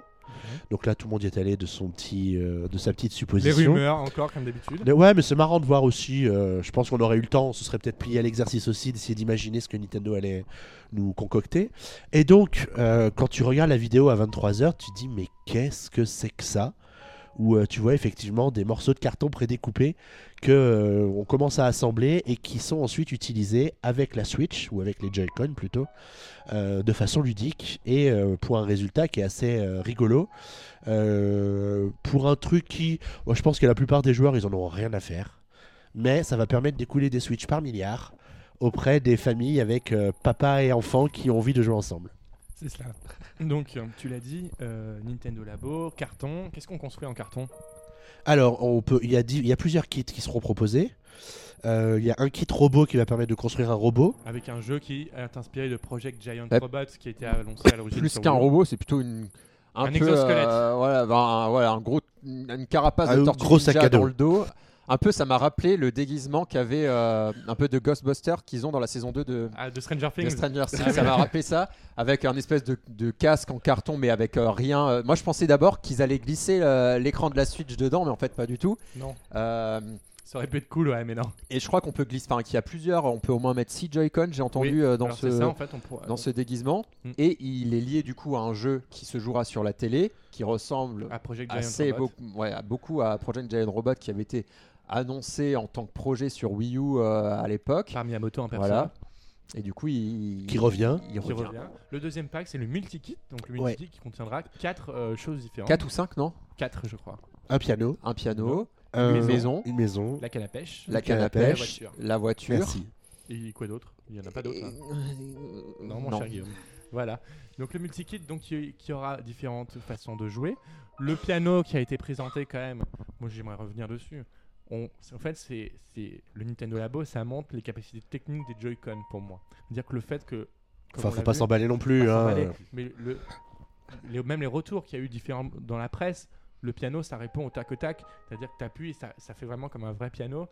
Donc là, tout le monde y est allé de, son petit, euh, de sa petite Les supposition. rumeurs encore comme d'habitude. Mais ouais, mais c'est marrant de voir aussi. euh, je pense qu'on aurait eu le temps, on se serait peut-être plié à l'exercice aussi d'essayer d'imaginer ce que Nintendo allait nous concocter. Et donc, euh, quand tu regardes la vidéo à 23h, tu dis, mais qu'est-ce que c'est que ça? Où euh, tu vois effectivement des morceaux de carton prédécoupés que euh, on commence à assembler et qui sont ensuite utilisés avec la Switch ou avec les Joy-Con plutôt euh, de façon ludique et pour un résultat qui est assez rigolo. Pour un truc qui je pense que la plupart des joueurs ils en ont rien à faire mais ça va permettre d'écouler des Switch par milliard auprès des familles avec papa et enfants qui ont envie de jouer ensemble C'est cela. *laughs* Donc, tu l'as dit, euh, Nintendo Labo, carton. Qu'est-ce qu'on construit en carton? Alors, on peut, il y, a dix- il y a plusieurs kits qui seront proposés. Euh, il y a un kit robot qui va permettre de construire un robot. Avec un jeu qui est inspiré de Project Giant Ouais. Robot qui a été annoncé à l'origine. Plus qu'un robot, c'est plutôt une un, Un peu, exosquelette. euh, voilà, ben, un, voilà, un gros, une carapace Un de tortue gros sac à dos. dans le dos. Un peu, ça m'a rappelé le déguisement qu'avait euh, un peu de Ghostbusters qu'ils ont dans la saison 2 de, Ah, de Stranger de Things. Stranger Things. Ah ça m'a rappelé ça, avec un espèce de, de casque en carton, mais avec euh, rien. Euh, Moi, je pensais d'abord qu'ils allaient glisser l'écran de la Switch dedans, mais en fait, pas du tout. Non, ça aurait pu être cool, ouais, mais non. et je crois qu'on peut glisser, enfin, qu'il y a plusieurs, on peut au moins mettre 6 Joy-Con, j'ai entendu Oui, euh, dans ce c'est ça, en fait, on pourra- dans ce déguisement Mm. et il est lié du coup à un jeu qui se jouera sur la télé qui ressemble à Project Giant assez Robot. beaucoup, ouais, à beaucoup à Project Giant Robot qui avait été annoncé en tant que projet sur Wii U euh, à l'époque Par Miyamoto en personne. voilà et du coup il Qui revient. il Qui revient. revient. Le deuxième pack, c'est le multi-kit. Donc le Ouais. multi-kit qui contiendra 4 choses différentes. 4 ou 5 non 4, je crois. Un piano. un piano un- Une maison. Une maison. La canne à pêche. la canne à pêche. voiture. la voiture Merci. Et quoi d'autre? Il n'y en a pas. Et- hein. Non, mon Non. cher Guillaume. Voilà. Donc le multi-kit donc, qui, qui aura différentes façons de jouer. Le piano qui a été présenté quand même, moi j'aimerais revenir dessus. On, en fait, c'est, c'est le Nintendo Labo, ça montre les capacités techniques des Joy-Con pour moi. C'est-à-dire que le fait que. Enfin, faut pas vu, s'emballer non plus. hein. s'emballer, Mais le, les- même les retours qu'il y a eu différents dans la presse, le piano ça répond au tac au tac. C'est-à-dire que tu appuies et ça, ça fait vraiment comme un vrai piano.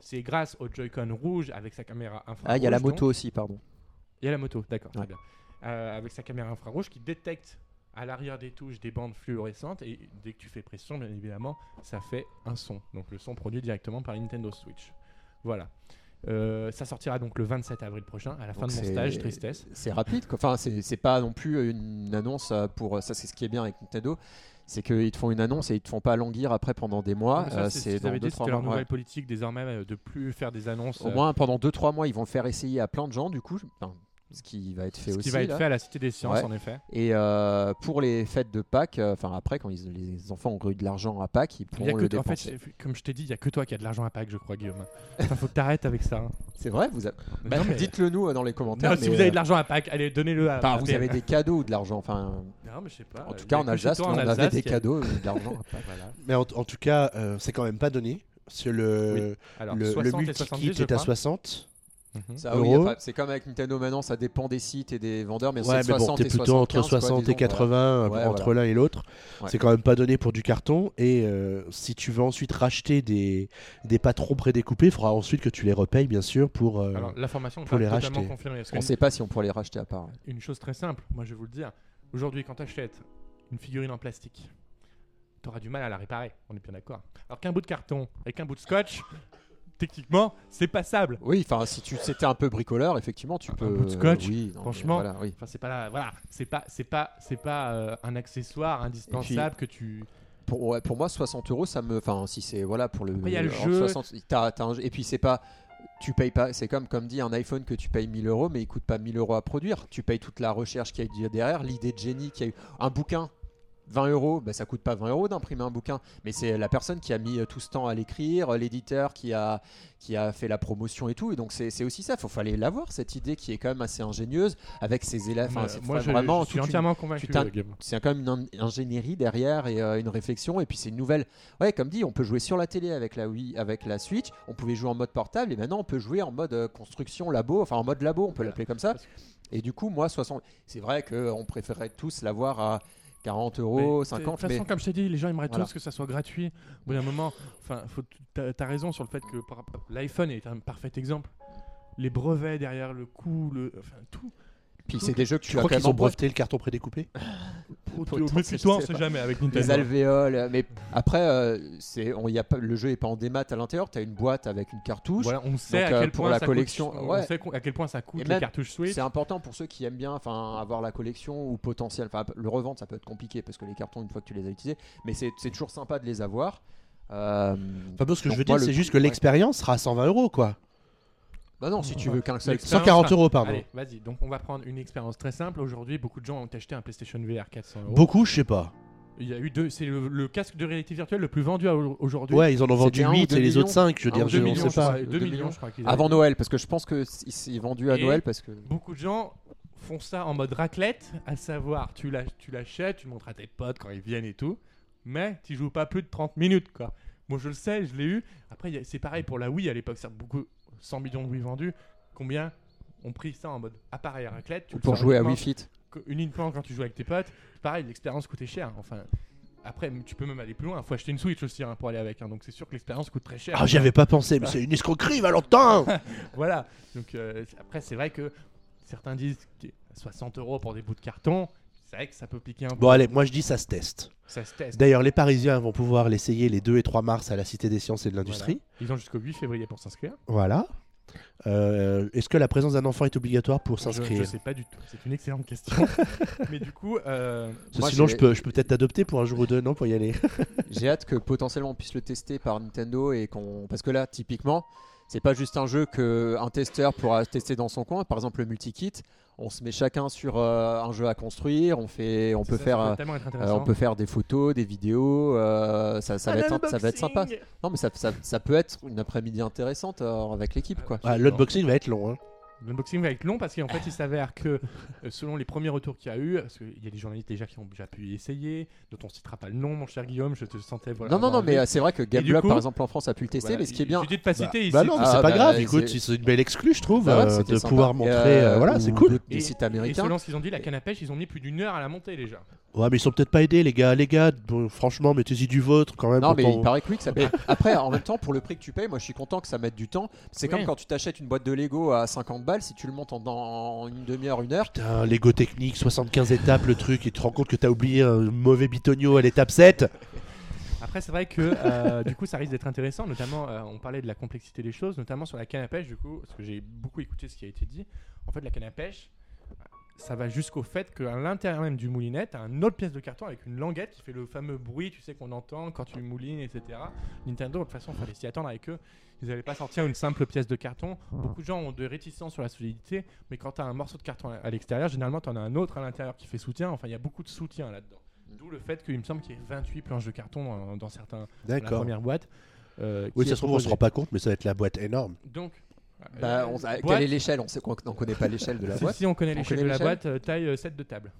C'est grâce au Joy-Con rouge avec sa caméra infrarouge. ah il y a la donc. moto aussi pardon Il y a la moto, d'accord, très bien. Euh, avec sa caméra infrarouge qui détecte à l'arrière des touches des bandes fluorescentes et dès que tu fais pression, bien évidemment, ça fait un son. Donc le son produit directement par Nintendo Switch. Voilà. Euh, ça sortira donc le 27 avril prochain, à la fin de mon stage, tristesse. c'est rapide quoi. enfin c'est pas non plus une annonce euh, pour ça c'est ce qui est bien avec Nintendo c'est qu'ils te font une annonce et ils te font pas languir après pendant des mois Euh, c'est leur mois, nouvelle politique désormais euh, de plus faire des annonces. Au euh, moins pendant 2-3 mois, ils vont faire essayer à plein de gens, du coup, enfin, ce qui va être fait ce aussi. qui va être là. fait à la Cité des Sciences, Ouais. en effet. Et euh, pour les fêtes de Pâques, euh, enfin après, quand ils- les enfants ont eu de l'argent à Pâques, ils Il y a pourront que le toi- en fait, dépenser. comme je t'ai dit, il y a que toi qui as de l'argent à Pâques, je crois, Guillaume. Enfin, faut que t'arrêtes avec ça. hein. *laughs* C'est vrai, vous Bah, mais- dites-le nous euh, dans les commentaires. Non, si vous avez de l'argent à Pâques, allez, donnez-le à. enfin, à vous avez des cadeaux ou de l'argent. Enfin, Non, mais je sais pas. en tout cas, en Alsace, on avait des cadeaux et de l'argent. à Pâques. *laughs* Voilà. Mais en, en tout cas, euh, c'est quand même pas donné. Parce que le, Alors, le, le 60 et multi-kit 70, je est à crois. 60. Mhm. Ça, oui, Euros. enfin, c'est comme avec Nintendo maintenant, ça dépend des sites et des vendeurs, mais Ouais, c'est mais bon, 60 t'es et plutôt 75, entre quoi, 60 et disons, 80 Ouais, entre l'un et l'autre. Ouais. C'est quand même pas donné pour du carton. Et euh, si tu veux ensuite racheter des, des patrons prédécoupés, il faudra ensuite que tu les repayes, bien sûr, pour. euh, Alors, l'information pour les racheter. confirmée. On qu'une- sait pas si on pourrait les racheter à part. Une chose très simple, moi je vais vous le dire. Aujourd'hui, quand tu achètes une figurine en plastique, tu auras du mal à la réparer. On est bien d'accord. Alors qu'un bout de carton avec un bout de scotch, techniquement, c'est passable. Oui, enfin, si tu c'était un peu bricoleur, effectivement, tu Un peux. bout de scotch, oui, non, franchement. voilà, oui. C'est pas la- voilà, c'est pas, c'est pas, c'est pas euh, un accessoire indispensable que tu. Pour, ouais, pour moi, 60 euros, ça me. Enfin, si c'est voilà pour le. Il y a le entre jeu. 60 t'as- t'as un jeu- et puis c'est pas. Tu payes pas. C'est comme comme dit un iPhone que tu payes 1000 euros, mais il coûte pas 1000 euros à produire. Tu payes toute la recherche qu'il y a eu derrière, l'idée de génie qu'il y a eu. Un bouquin. 20 euros, bah, ça coûte pas 20 euros d'imprimer un bouquin, mais c'est la personne qui a mis euh, tout ce temps à l'écrire, euh, l'éditeur qui a, qui a fait la promotion et tout, et donc c'est aussi ça, il faut fallait l'avoir, cette idée qui est quand même assez ingénieuse, avec ses élèves, enfin, Moi, je, vraiment je suis toute une- entièrement convaincu. euh, c'est quand même une in- ingénierie derrière et euh, une réflexion. Et puis c'est une nouvelle. Ouais comme dit on peut jouer sur la télé avec la Wii avec la Switch. On pouvait jouer en mode portable et maintenant on peut jouer en mode euh, construction labo enfin en mode labo on peut Voilà. l'appeler comme ça. Et du coup moi 60 c'est vrai qu'on préférerait tous l'avoir à 40 Mais, euros De 50 toute façon, mais comme je t'ai dit, les gens aimeraient Voilà. tous que ça soit gratuit. Au bout d'un moment, enfin, t'as as raison sur le fait que l'iPhone est un parfait exemple. Les brevets derrière le coup, le, enfin tout. Puis c'est des jeux que Tu tu, as crois quand qu'ils ont breveté le carton prédécoupé Potentiel, Méfie-toi, on sait jamais avec les Nintendo. alvéoles mais après euh, c'est on y a pas le jeu est pas en démat à l'intérieur tu as une boîte avec une cartouche Voilà, on sait Donc, à euh, quel pour point la ça collection, coûte, ouais. on sait à quel point ça coûte les cartouches Switch. C'est important pour ceux qui aiment bien enfin avoir la collection ou potentiel. Enfin, le revendre, ça peut être compliqué parce que les cartons, une fois que tu les as utilisés, mais c'est c'est toujours sympa de les avoir. Euh, Enfin, ce que donc je veux dire, c'est juste que l'expérience sera à 120 euros, quoi. Bah non, si tu veux qu'un seul. L'expérience 140 sera- euros, pardon. Allez, vas-y. Donc, on va prendre une expérience très simple. Aujourd'hui, beaucoup de gens ont acheté un PlayStation VR 400 euros. Beaucoup, je sais pas. Il y a eu deux. C'est le, le casque de réalité virtuelle le plus vendu à- aujourd'hui. Ouais, ils en ont vendu C'était un ou 8 deux et les millions autres 5, je veux Un dire, ou je deux ne millions, sais je pas. crois, deux Deux millions, millions. je crois qu'ils Avant avaient. Noël, parce que je pense que c'est vendu à Et- Noël parce que. Beaucoup de gens font ça en mode raclette, à savoir, tu l'ach- tu l'achètes, tu le montres à tes potes quand ils viennent et tout, mais tu joues pas plus de 30 minutes, quoi. Moi, je le sais, je l'ai eu. Après, il y a- c'est pareil pour la Wii à l'époque, certes, beaucoup, 100 millions de Wii vendus. Combien ont pris ça en mode appareil à raclette tu Pour jouer à Wii Fit. que- uniquement quand tu joues avec tes potes. Pareil, l'expérience coûtait cher. Enfin, après, tu peux même aller plus loin. Faut acheter une Switch aussi hein, pour aller avec. hein. donc c'est sûr que l'expérience coûte très cher. Ah, j'y avais pas pensé, mais c'est une escroquerie, Valentin *laughs* Voilà. Donc euh, après, c'est vrai que certains disent que 60 euros pour des bouts de carton. C'est vrai que ça peut piquer un peu. Bon, allez, moi je dis ça se teste. Ça se teste. D'ailleurs, les Parisiens vont pouvoir l'essayer les 2 et 3 mars à la Cité des Sciences et de l'Industrie. Ils ont jusqu'au 8 février pour s'inscrire. Voilà. Euh, Est-ce que la présence d'un enfant est obligatoire pour Je, je s'inscrire sais pas du tout. C'est une excellente question. *laughs* Mais du coup, euh, Moi, Sinon, j'ai- je peux, je peux peut-être t'adopter pour un jour ou deux, non, pour y aller. *laughs* J'ai hâte que potentiellement on puisse le tester par Nintendo et qu'on parce que là typiquement c'est pas juste un jeu que un testeur pourra tester dans son coin. Par exemple le multi-kit, on se met chacun sur euh, un jeu à construire, on fait, on peut ça, faire, ça peut euh, euh, on peut faire des photos, des vidéos, euh, ça, ça, va être, ça va être sympa. Non mais ça, ça, ça peut être une après-midi intéressante euh, avec l'équipe quoi. Ah, L'unboxing va être long. Hein. L'unboxing va être long parce qu'en fait, il s'avère que *laughs* euh, selon les premiers retours qu'il y a eu, parce qu'il y a des journalistes déjà qui ont déjà pu y essayer, dont on citera pas le nom, mon cher Guillaume, je te sentais. Voilà, non non non mais euh, c'est vrai que Gameblog par exemple en France a pu le tester Voilà, mais ce qui est bien Je dis de pas Bah, citer ici. bah non, mais Ah, c'est pas bah, grave. c'est- Écoute, c'est une belle exclue, je trouve, Bah ouais, euh, c'était de sympa. pouvoir Et, montrer. euh, euh, voilà, c'est cool. Des Et- sites Et américains. selon ce qu'ils ont dit, la canne à pêche, ils ont mis plus d'une heure à la monter déjà. Ouais, mais ils sont peut-être pas aidés, les gars. Les gars, bon, franchement, mettez-y du vôtre quand même. Non, mais ton- il paraît que oui, que ça peut. *laughs* Après, en même temps, pour le prix que tu payes, moi je suis content que ça mette du temps. C'est comme Ouais. quand tu t'achètes une boîte de Lego à 50 balles, si tu le montes en, dans une demi-heure, une heure. Putain, Lego technique, 75 étapes, le truc, et tu te rends compte que t'as oublié un mauvais bitonio à l'étape 7. Après, c'est vrai que euh, du coup, ça risque d'être intéressant, notamment, euh, on parlait de la complexité des choses, notamment sur la canne à pêche, du coup, parce que j'ai beaucoup écouté ce qui a été dit. En fait, la canne à pêche, ça va jusqu'au fait qu'à l'intérieur même du moulinet, t'as une autre pièce de carton avec une languette qui fait le fameux bruit, tu sais, qu'on entend quand tu moulines, etc. Nintendo, de toute façon, il fallait s'y attendre avec eux. Ils n'avaient pas sortir une simple pièce de carton. Beaucoup de gens ont de réticences sur la solidité, mais quand tu as un morceau de carton à- l'extérieur, généralement, tu en as un autre à l'intérieur qui fait soutien. Enfin, il y a beaucoup de soutien là-dedans. D'où le fait qu'il me semble qu'il y ait 28 planches de carton dans, dans certains, dans la première boîte. euh, Oui, ça se trouve, on se rend pas compte, mais ça va être la boîte énorme. Donc, Bah, euh, on- boîte- quelle est l'échelle? On sait qu'on n'en connaît pas l'échelle de la *laughs* si, boîte. si, on connaît On l'échelle de la boîte, euh, taille 7 de table.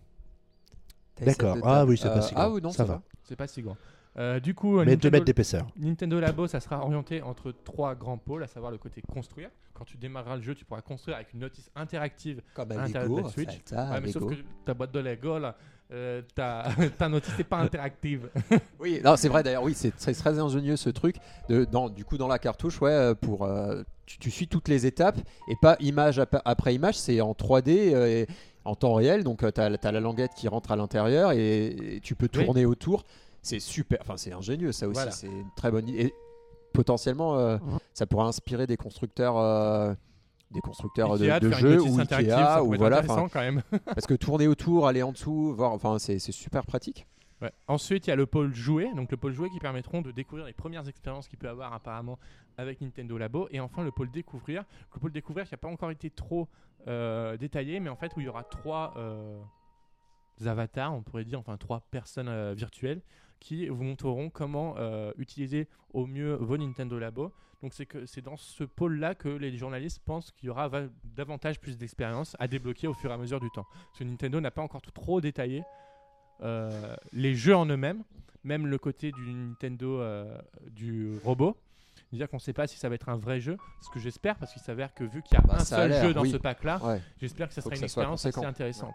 D'accord. Ah oui, c'est Euh, pas si Ah grand. oui, non, Ça ça, va. va. C'est pas si grand. Euh, du coup, Mais 2 Nintendo, mètres d'épaisseur. Nintendo Labo, ça sera orienté entre trois grands pôles, à savoir le côté construire. Quand tu démarreras le jeu, tu pourras construire avec une notice interactive. Comme à un l'intérieur de Lego, la Switch. Ouais, mais Lego. sauf que ta boîte de Lego, là, euh, ta, *laughs* ta notice n'est pas interactive. *laughs* Oui, non, c'est vrai d'ailleurs, oui, c'est très, très ingénieux ce truc. De, dans, du coup, dans la cartouche, ouais, euh, pour, euh, tu, tu suis toutes les étapes et pas image ap- après image, c'est en 3D euh, et en temps réel. Donc, tu as, la languette qui rentre à l'intérieur et, et tu peux Oui. tourner autour. C'est super, enfin, c'est ingénieux ça aussi. Voilà. C'est une très bonne idée. Et potentiellement, euh, ça pourrait inspirer des constructeurs. Des constructeurs de, Ikea, jeux ou Ikea ou voilà quand même. *laughs* parce que tourner autour aller en dessous voir enfin c'est c'est super pratique Ouais. Ensuite, il y a le pôle jouet, donc le pôle jouet qui permettront de découvrir les premières expériences qu'il peut avoir apparemment avec Nintendo Labo. Et enfin, le pôle découvrir. Le pôle découvrir qui n'a pas encore été trop euh, détaillé, mais en fait où il y aura trois euh, avatars, on pourrait dire, enfin trois personnes euh, virtuelles qui vous montreront comment euh, utiliser au mieux vos Nintendo Labo. Donc c'est que c'est dans ce pôle-là que les journalistes pensent qu'il y aura va- davantage plus d'expérience à débloquer au fur et à mesure du temps. Parce que Nintendo n'a pas encore tout trop détaillé euh, les jeux en eux-mêmes, même le côté du Nintendo euh, du robot. C'est-à-dire qu'on ne sait pas si ça va être un vrai jeu, ce que j'espère, parce qu'il s'avère que vu qu'il y a Bah, un a seul jeu dans oui. ce pack-là, ouais j'espère que ça sera que une ça expérience assez intéressante.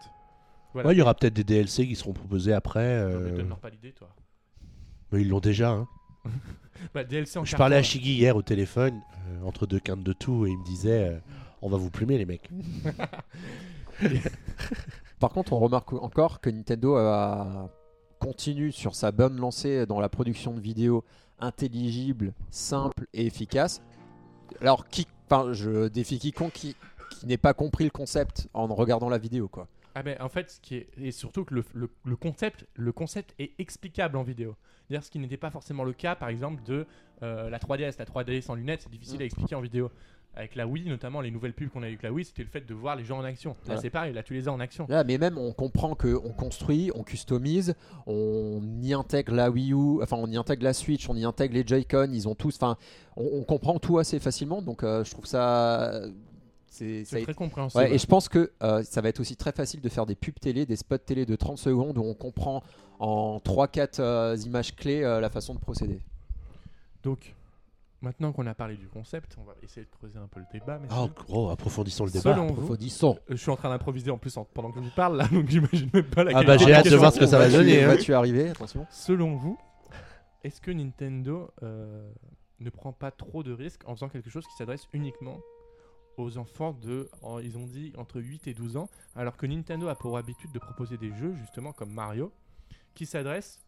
Voilà. Ouais, il y aura peut-être des DLC qui seront proposés après. Non, mais euh, pas l'idée, toi. Mais ils l'ont déjà. hein. *laughs* Bah, DLC en Je carton, parlais à. Shiggy hier au téléphone, euh, entre deux quintes de tout, et il me disait euh, On va vous plumer, les mecs. *laughs* Par contre, on remarque encore que Nintendo a- continue sur sa bonne lancée dans la production de vidéos intelligibles, simples et efficaces. Alors, qui, enfin, je défie quiconque qui, qui n'ait pas compris le concept en regardant la vidéo, quoi. Ah ben en fait, ce qui est et surtout que le, le- le concept, le concept est explicable en vidéo. C'est-à-dire ce qui n'était pas forcément le cas, par exemple, de euh, la 3DS. La 3DS sans lunettes, c'est difficile Mm. à expliquer en vidéo. Avec la Wii, notamment les nouvelles pubs qu'on a eu avec la Wii, c'était le fait de voir les gens en action. Là, Voilà. c'est pareil, là tu les as en action. Là, mais même on comprend que on construit, on customise, on y intègre la Wii U, enfin on y intègre la Switch, on y intègre les Joy-Con, ils ont tous, enfin on, on comprend tout assez facilement, donc euh, je trouve ça, c'est, été- très compréhensible. Ouais, et je pense que euh, ça va être aussi très facile de faire des pubs télé, des spots télé de 30 secondes où on comprend en 3-4 euh, images clés euh, la façon de procéder. Donc, maintenant qu'on a parlé du concept, on va essayer de creuser un peu le débat. messieurs. Oh, gros, approfondissons le débat. Selon vous, Approfondissons. je suis en train d'improviser en plus en- pendant que je vous parle là, donc j'imagine même pas la Ah bah, j'ai hâte de voir ce que ça va donner. hein. Vas-tu arriver Attention. Selon vous, est-ce que Nintendo euh, ne prend pas trop de risques en faisant quelque chose qui s'adresse uniquement aux enfants de, ils ont dit, entre 8 et 12 ans, alors que Nintendo a pour habitude de proposer des jeux, justement comme Mario, qui s'adressent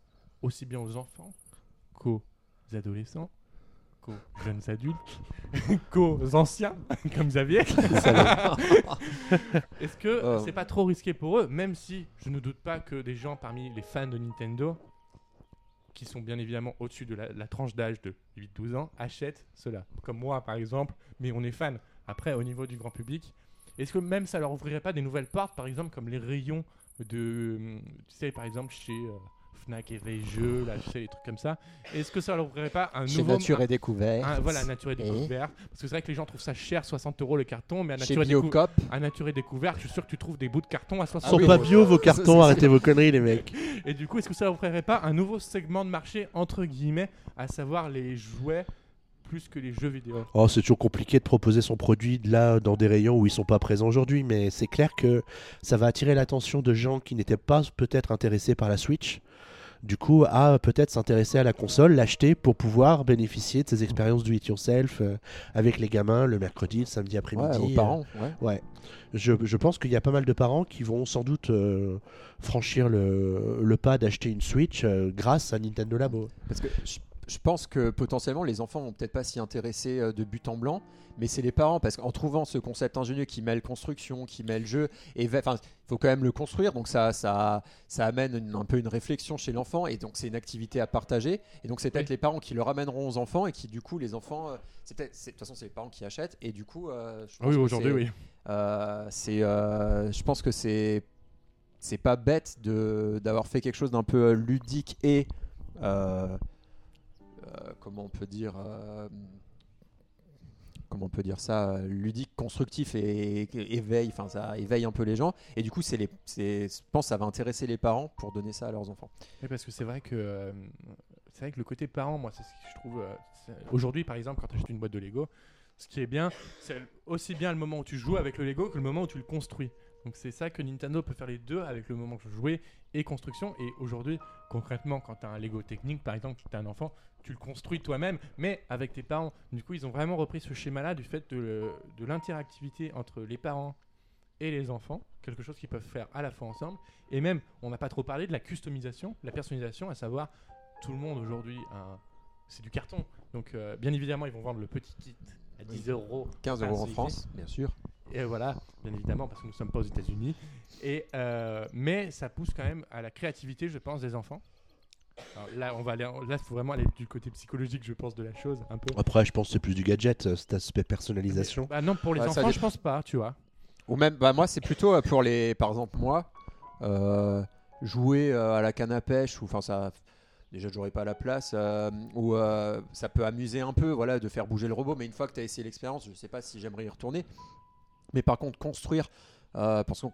aussi bien aux enfants qu'aux adolescents, qu'aux jeunes adultes, *laughs* qu'aux anciens, *laughs* comme Xavier. *laughs* Est-ce que Oh. c'est pas trop risqué pour eux, même si je ne doute pas que des gens parmi les fans de Nintendo, qui sont bien évidemment au-dessus de la, la tranche d'âge de 8-12 ans, achètent cela. Comme moi par exemple, mais on est fan. Après, au niveau du grand public, est-ce que même ça leur ouvrirait pas des nouvelles portes, par exemple comme les rayons de, tu sais, par exemple chez euh, Fnac et les jeux, là, tu sais, les trucs comme ça. Est-ce que ça leur ouvrirait pas un Chez nouveau Nature et Découvert. un- voilà, Nature et Et Découvert. Parce que c'est vrai que les gens trouvent ça cher, 60 euros le carton, mais à Chez Nature, et, Décou- à Nature et Découvert, je suis sûr que tu trouves des bouts de carton à 60 Ils sont Ah oui, pas euros. bio vos *laughs* cartons, arrêtez vos conneries, les mecs. Et du coup, est-ce que ça ouvrirait pas un nouveau segment de marché, entre guillemets, à savoir les jouets plus que les jeux vidéo Oh, c'est toujours compliqué de proposer son produit là dans des rayons où ils sont pas présents aujourd'hui, mais c'est clair que ça va attirer l'attention de gens qui n'étaient pas peut-être intéressés par la Switch. Du coup, à peut-être s'intéresser à la console, l'acheter pour pouvoir bénéficier de ces expériences do it yourself euh, avec les gamins le mercredi, le samedi Ouais, après-midi. aux euh, parents. Ouais. Ouais. Je, je pense qu'il y a pas mal de parents qui vont sans doute euh, franchir le, le pas d'acheter une Switch euh, grâce à Nintendo Labo. Parce que je, je pense que potentiellement les enfants vont peut-être pas s'y intéresser euh, de but en blanc, mais c'est les parents parce qu'en trouvant ce concept ingénieux qui mêle construction, qui mêle jeu, et enfin il faut quand même le construire, donc ça ça ça amène une- un peu une réflexion chez l'enfant et donc c'est une activité à partager et donc c'est peut-être Oui. les parents qui le ramèneront aux enfants et qui du coup les enfants euh, c'est de toute façon c'est les parents qui achètent et du coup euh, je pense Oui, aujourd'hui, oui. euh, c'est, euh, je pense que c'est, c'est pas bête de d'avoir fait quelque chose d'un peu ludique et comment on peut dire, euh, comment on peut dire ça, euh, ludique, constructif et, éveille, enfin ça éveille un peu les gens. Et du coup, c'est les, je pense que ça va intéresser les parents pour donner ça à leurs enfants. Parce que c'est vrai que euh, c'est vrai que le côté parent, moi, c'est ce que je trouve. euh, Aujourd'hui, par exemple, quand tu achètes une boîte de Lego, ce qui est bien, c'est aussi bien le moment où tu joues avec le Lego que le moment où tu le construis. Donc c'est ça que Nintendo peut faire les deux avec le moment de jouer et construction. Et aujourd'hui, concrètement, quand tu as un Lego technique, par exemple, tu as un enfant, tu le construis toi-même, mais avec tes parents. Du coup, ils ont vraiment repris ce schéma-là du fait de, l'interactivité entre les parents et les enfants, quelque chose qu'ils peuvent faire à la fois ensemble. Et même, on n'a pas trop parlé de la customisation, la personnalisation, à savoir tout le monde aujourd'hui, c'est du carton. Donc, euh, bien évidemment, ils vont vendre le petit kit à 10 euros. 15 Ah, euros en France, bien sûr. Et voilà, bien évidemment, parce que nous ne sommes pas aux États-Unis. Et euh, mais ça pousse quand même à la créativité, je pense, des enfants. Alors là, on va aller, là, il faut vraiment aller du côté psychologique, je pense, de la chose, un peu. Après, je pense que c'est plus du gadget, euh, cet aspect personnalisation. Bah non, pour les Ouais, ça enfants, dé- je pense pas, tu vois. Ou même, bah moi, c'est plutôt euh, pour les, par exemple, moi, euh, jouer euh, à la canne à pêche, ou enfin, ça, déjà, j'aurais pas la place, euh, ou euh, ça peut amuser un peu, voilà, de faire bouger le robot, mais une fois que tu as essayé l'expérience, je sais pas si j'aimerais y retourner. Mais par contre, construire. euh, parce que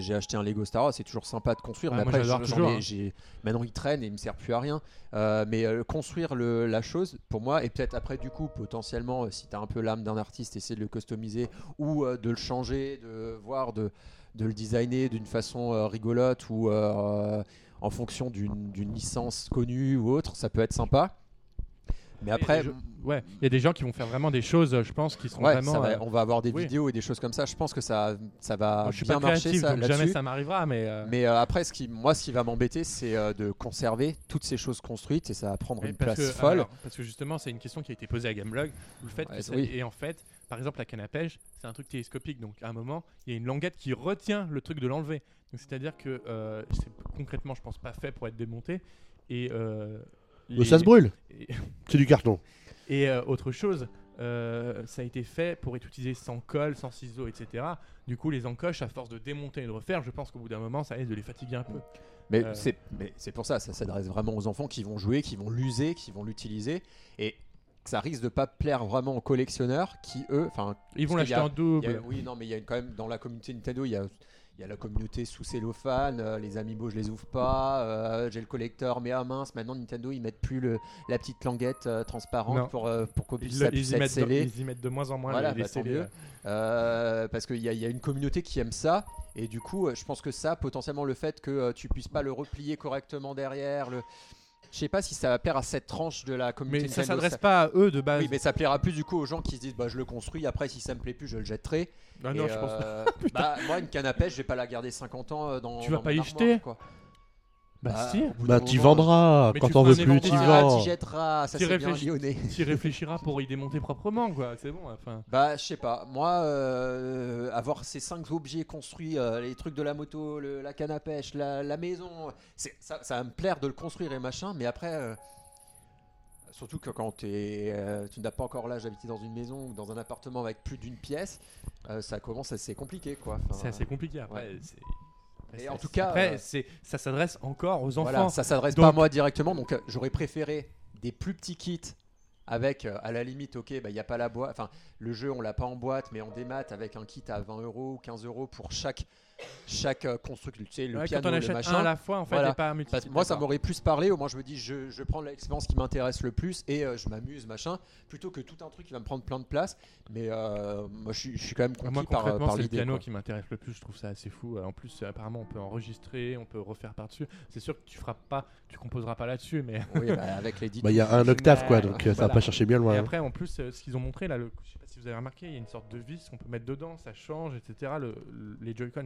j'ai acheté un Lego Star Wars, c'est toujours sympa de construire. Mais après, toujours, ai- hein. maintenant il traîne et il me sert plus à rien. Euh, mais euh, construire le, la chose, pour moi, et peut-être après, du coup, potentiellement, euh, si tu as un peu l'âme d'un artiste, essayer de le customiser ou de le changer, de voir, de, de le designer d'une façon rigolote ou en fonction d'une licence connue ou autre, ça peut être sympa. Mais après, jeux- ouais, il y a des gens qui vont faire vraiment des choses, euh, je pense, qui sont ouais, vraiment. ça va- euh, on va avoir des oui. vidéos et des choses comme ça. Je pense que ça, ça va moi, je suis bien pas marcher ça, donc jamais là-dessus. ça m'arrivera, mais. euh, Mais euh, après, ce qui, moi, ce qui va m'embêter, c'est euh, de conserver toutes ces choses construites et ça va prendre Oui, une place que, folle. alors, parce que justement, c'est une question qui a été posée à Gameblog. Le fait Ouais, que c'est- ça- oui. Et en fait, par exemple, la canne à pêche, c'est un truc télescopique. Donc à un moment, il y a une languette qui retient le truc de l'enlever. Donc c'est-à-dire que euh, c'est concrètement, je pense, pas fait pour être démonté. Et, euh, les- ça se brûle, Et, c'est du carton. et, euh, autre chose, euh, ça a été fait pour être utilisé sans colle, sans ciseaux, etc. Du coup, les encoches, à force de démonter et de refaire, je pense qu'au bout d'un moment, ça risque de les fatiguer un peu. Mais Euh, c'est mais c'est pour ça, ça s'adresse vraiment aux enfants qui vont jouer, qui vont l'user, qui vont l'utiliser. Et ça risque de pas plaire vraiment aux collectionneurs qui, eux, enfin, Ils vont l'acheter en double. il y a- oui, non, mais il y a quand même dans la communauté Nintendo, il y a, il y a la communauté sous cellophane, euh, les amiibo je les ouvre pas, euh, j'ai le collecteur, mais ah mince, maintenant Nintendo ils mettent plus le, la petite languette euh, transparente Non. pour, euh, pour qu'on Ils, ça ils puisse y être mettent de, scellé. ils y mettent de moins en moins Voilà, les, bah, mieux. parce qu'il y, y a une communauté qui aime ça. Et du coup, je pense que ça, potentiellement, le fait que tu puisses pas le replier correctement derrière, le... je sais pas si ça va plaire à cette tranche de la communauté Mais ça s'adresse pas à eux de base. Oui, mais ça plaira plus du coup aux gens qui se disent bah je le construis, après si ça me plaît plus, je le jetterai. Ah non, je pense pas. *laughs* euh, bah, moi, une canne à pêche, je vais pas la garder 50 ans euh, dans. Tu vas pas y armoire, jeter quoi. Bah, Bah, si, Bah, t'y vendras. Mais Quand veux un plus, t'y vends. t'y jetteras, ça T'y c'est bien lyonnais. *laughs* tu réfléchiras pour y démonter proprement, quoi. C'est bon, enfin. Bah, je sais pas. Moi, euh, avoir ces cinq objets construits, euh, les trucs de la moto, le- la canne à pêche, la, la maison, c'est- ça, ça va me plaire de le construire et machin, mais après. euh, Surtout que quand t'es, euh, tu n'as pas encore l'âge d'habiter dans une maison ou dans un appartement avec plus d'une pièce, euh, ça commence à c'est compliqué quoi. Enfin, C'est assez compliqué. Après, ouais. Et en tout cas, après, euh, c'est ça s'adresse encore aux enfants. Voilà, ça s'adresse Donc- pas à moi directement, donc euh, j'aurais préféré des plus petits kits avec, euh, à la limite, ok, bah, il n'y a pas la boîte, enfin, le jeu on l'a pas en boîte, mais en démat avec un kit à 20 euros ou 15 euros pour chaque, chaque euh, construction, tu sais, le Ouais, piano, quand on le machin. un à la fois, en fait, Voilà. et pas multiple. moi, ça m'aurait plus parlé. Au moins, je me dis, je, je prends l'expérience qui m'intéresse le plus et euh, je m'amuse, machin, plutôt que tout un truc qui va me prendre plein de place. Mais euh, moi, je suis, je suis quand même conquis Moi, par, par c'est le l'idée. piano quoi. qui m'intéresse le plus. Je trouve ça assez fou. En plus, apparemment, on peut enregistrer, on peut refaire par-dessus. C'est sûr que tu feras pas, tu composeras pas là-dessus, mais. Oui, bah, avec les dix Bah, il y a un octave, quoi, donc euh, ça va voilà. pas chercher bien loin. Et hein. après, en plus, ce qu'ils ont montré là, le, je sais pas si vous avez remarqué, il y a une sorte de vis qu'on peut mettre dedans, ça change, etc. Le- le- les Joy-Con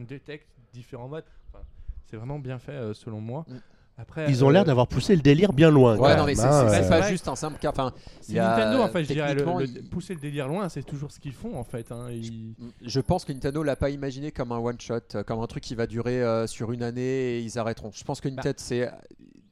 différents modes. Enfin, c'est vraiment bien fait, euh, selon moi. Mm. Après, Ils ont euh, l'air d'avoir poussé le délire bien loin. Ouais, non, mais c'est hein, c'est- c'est euh, pas juste un simple cas. Enfin, C'est il y a- Nintendo, en fait, je dirais. le- techniquement, le- il- Pousser le délire loin, c'est toujours ce qu'ils font, en fait. hein. Ils- Je pense que Nintendo l'a pas imaginé comme un one shot, euh, comme un truc qui va durer euh, sur une année et ils arrêteront. Je pense que Bah. Nintendo, c'est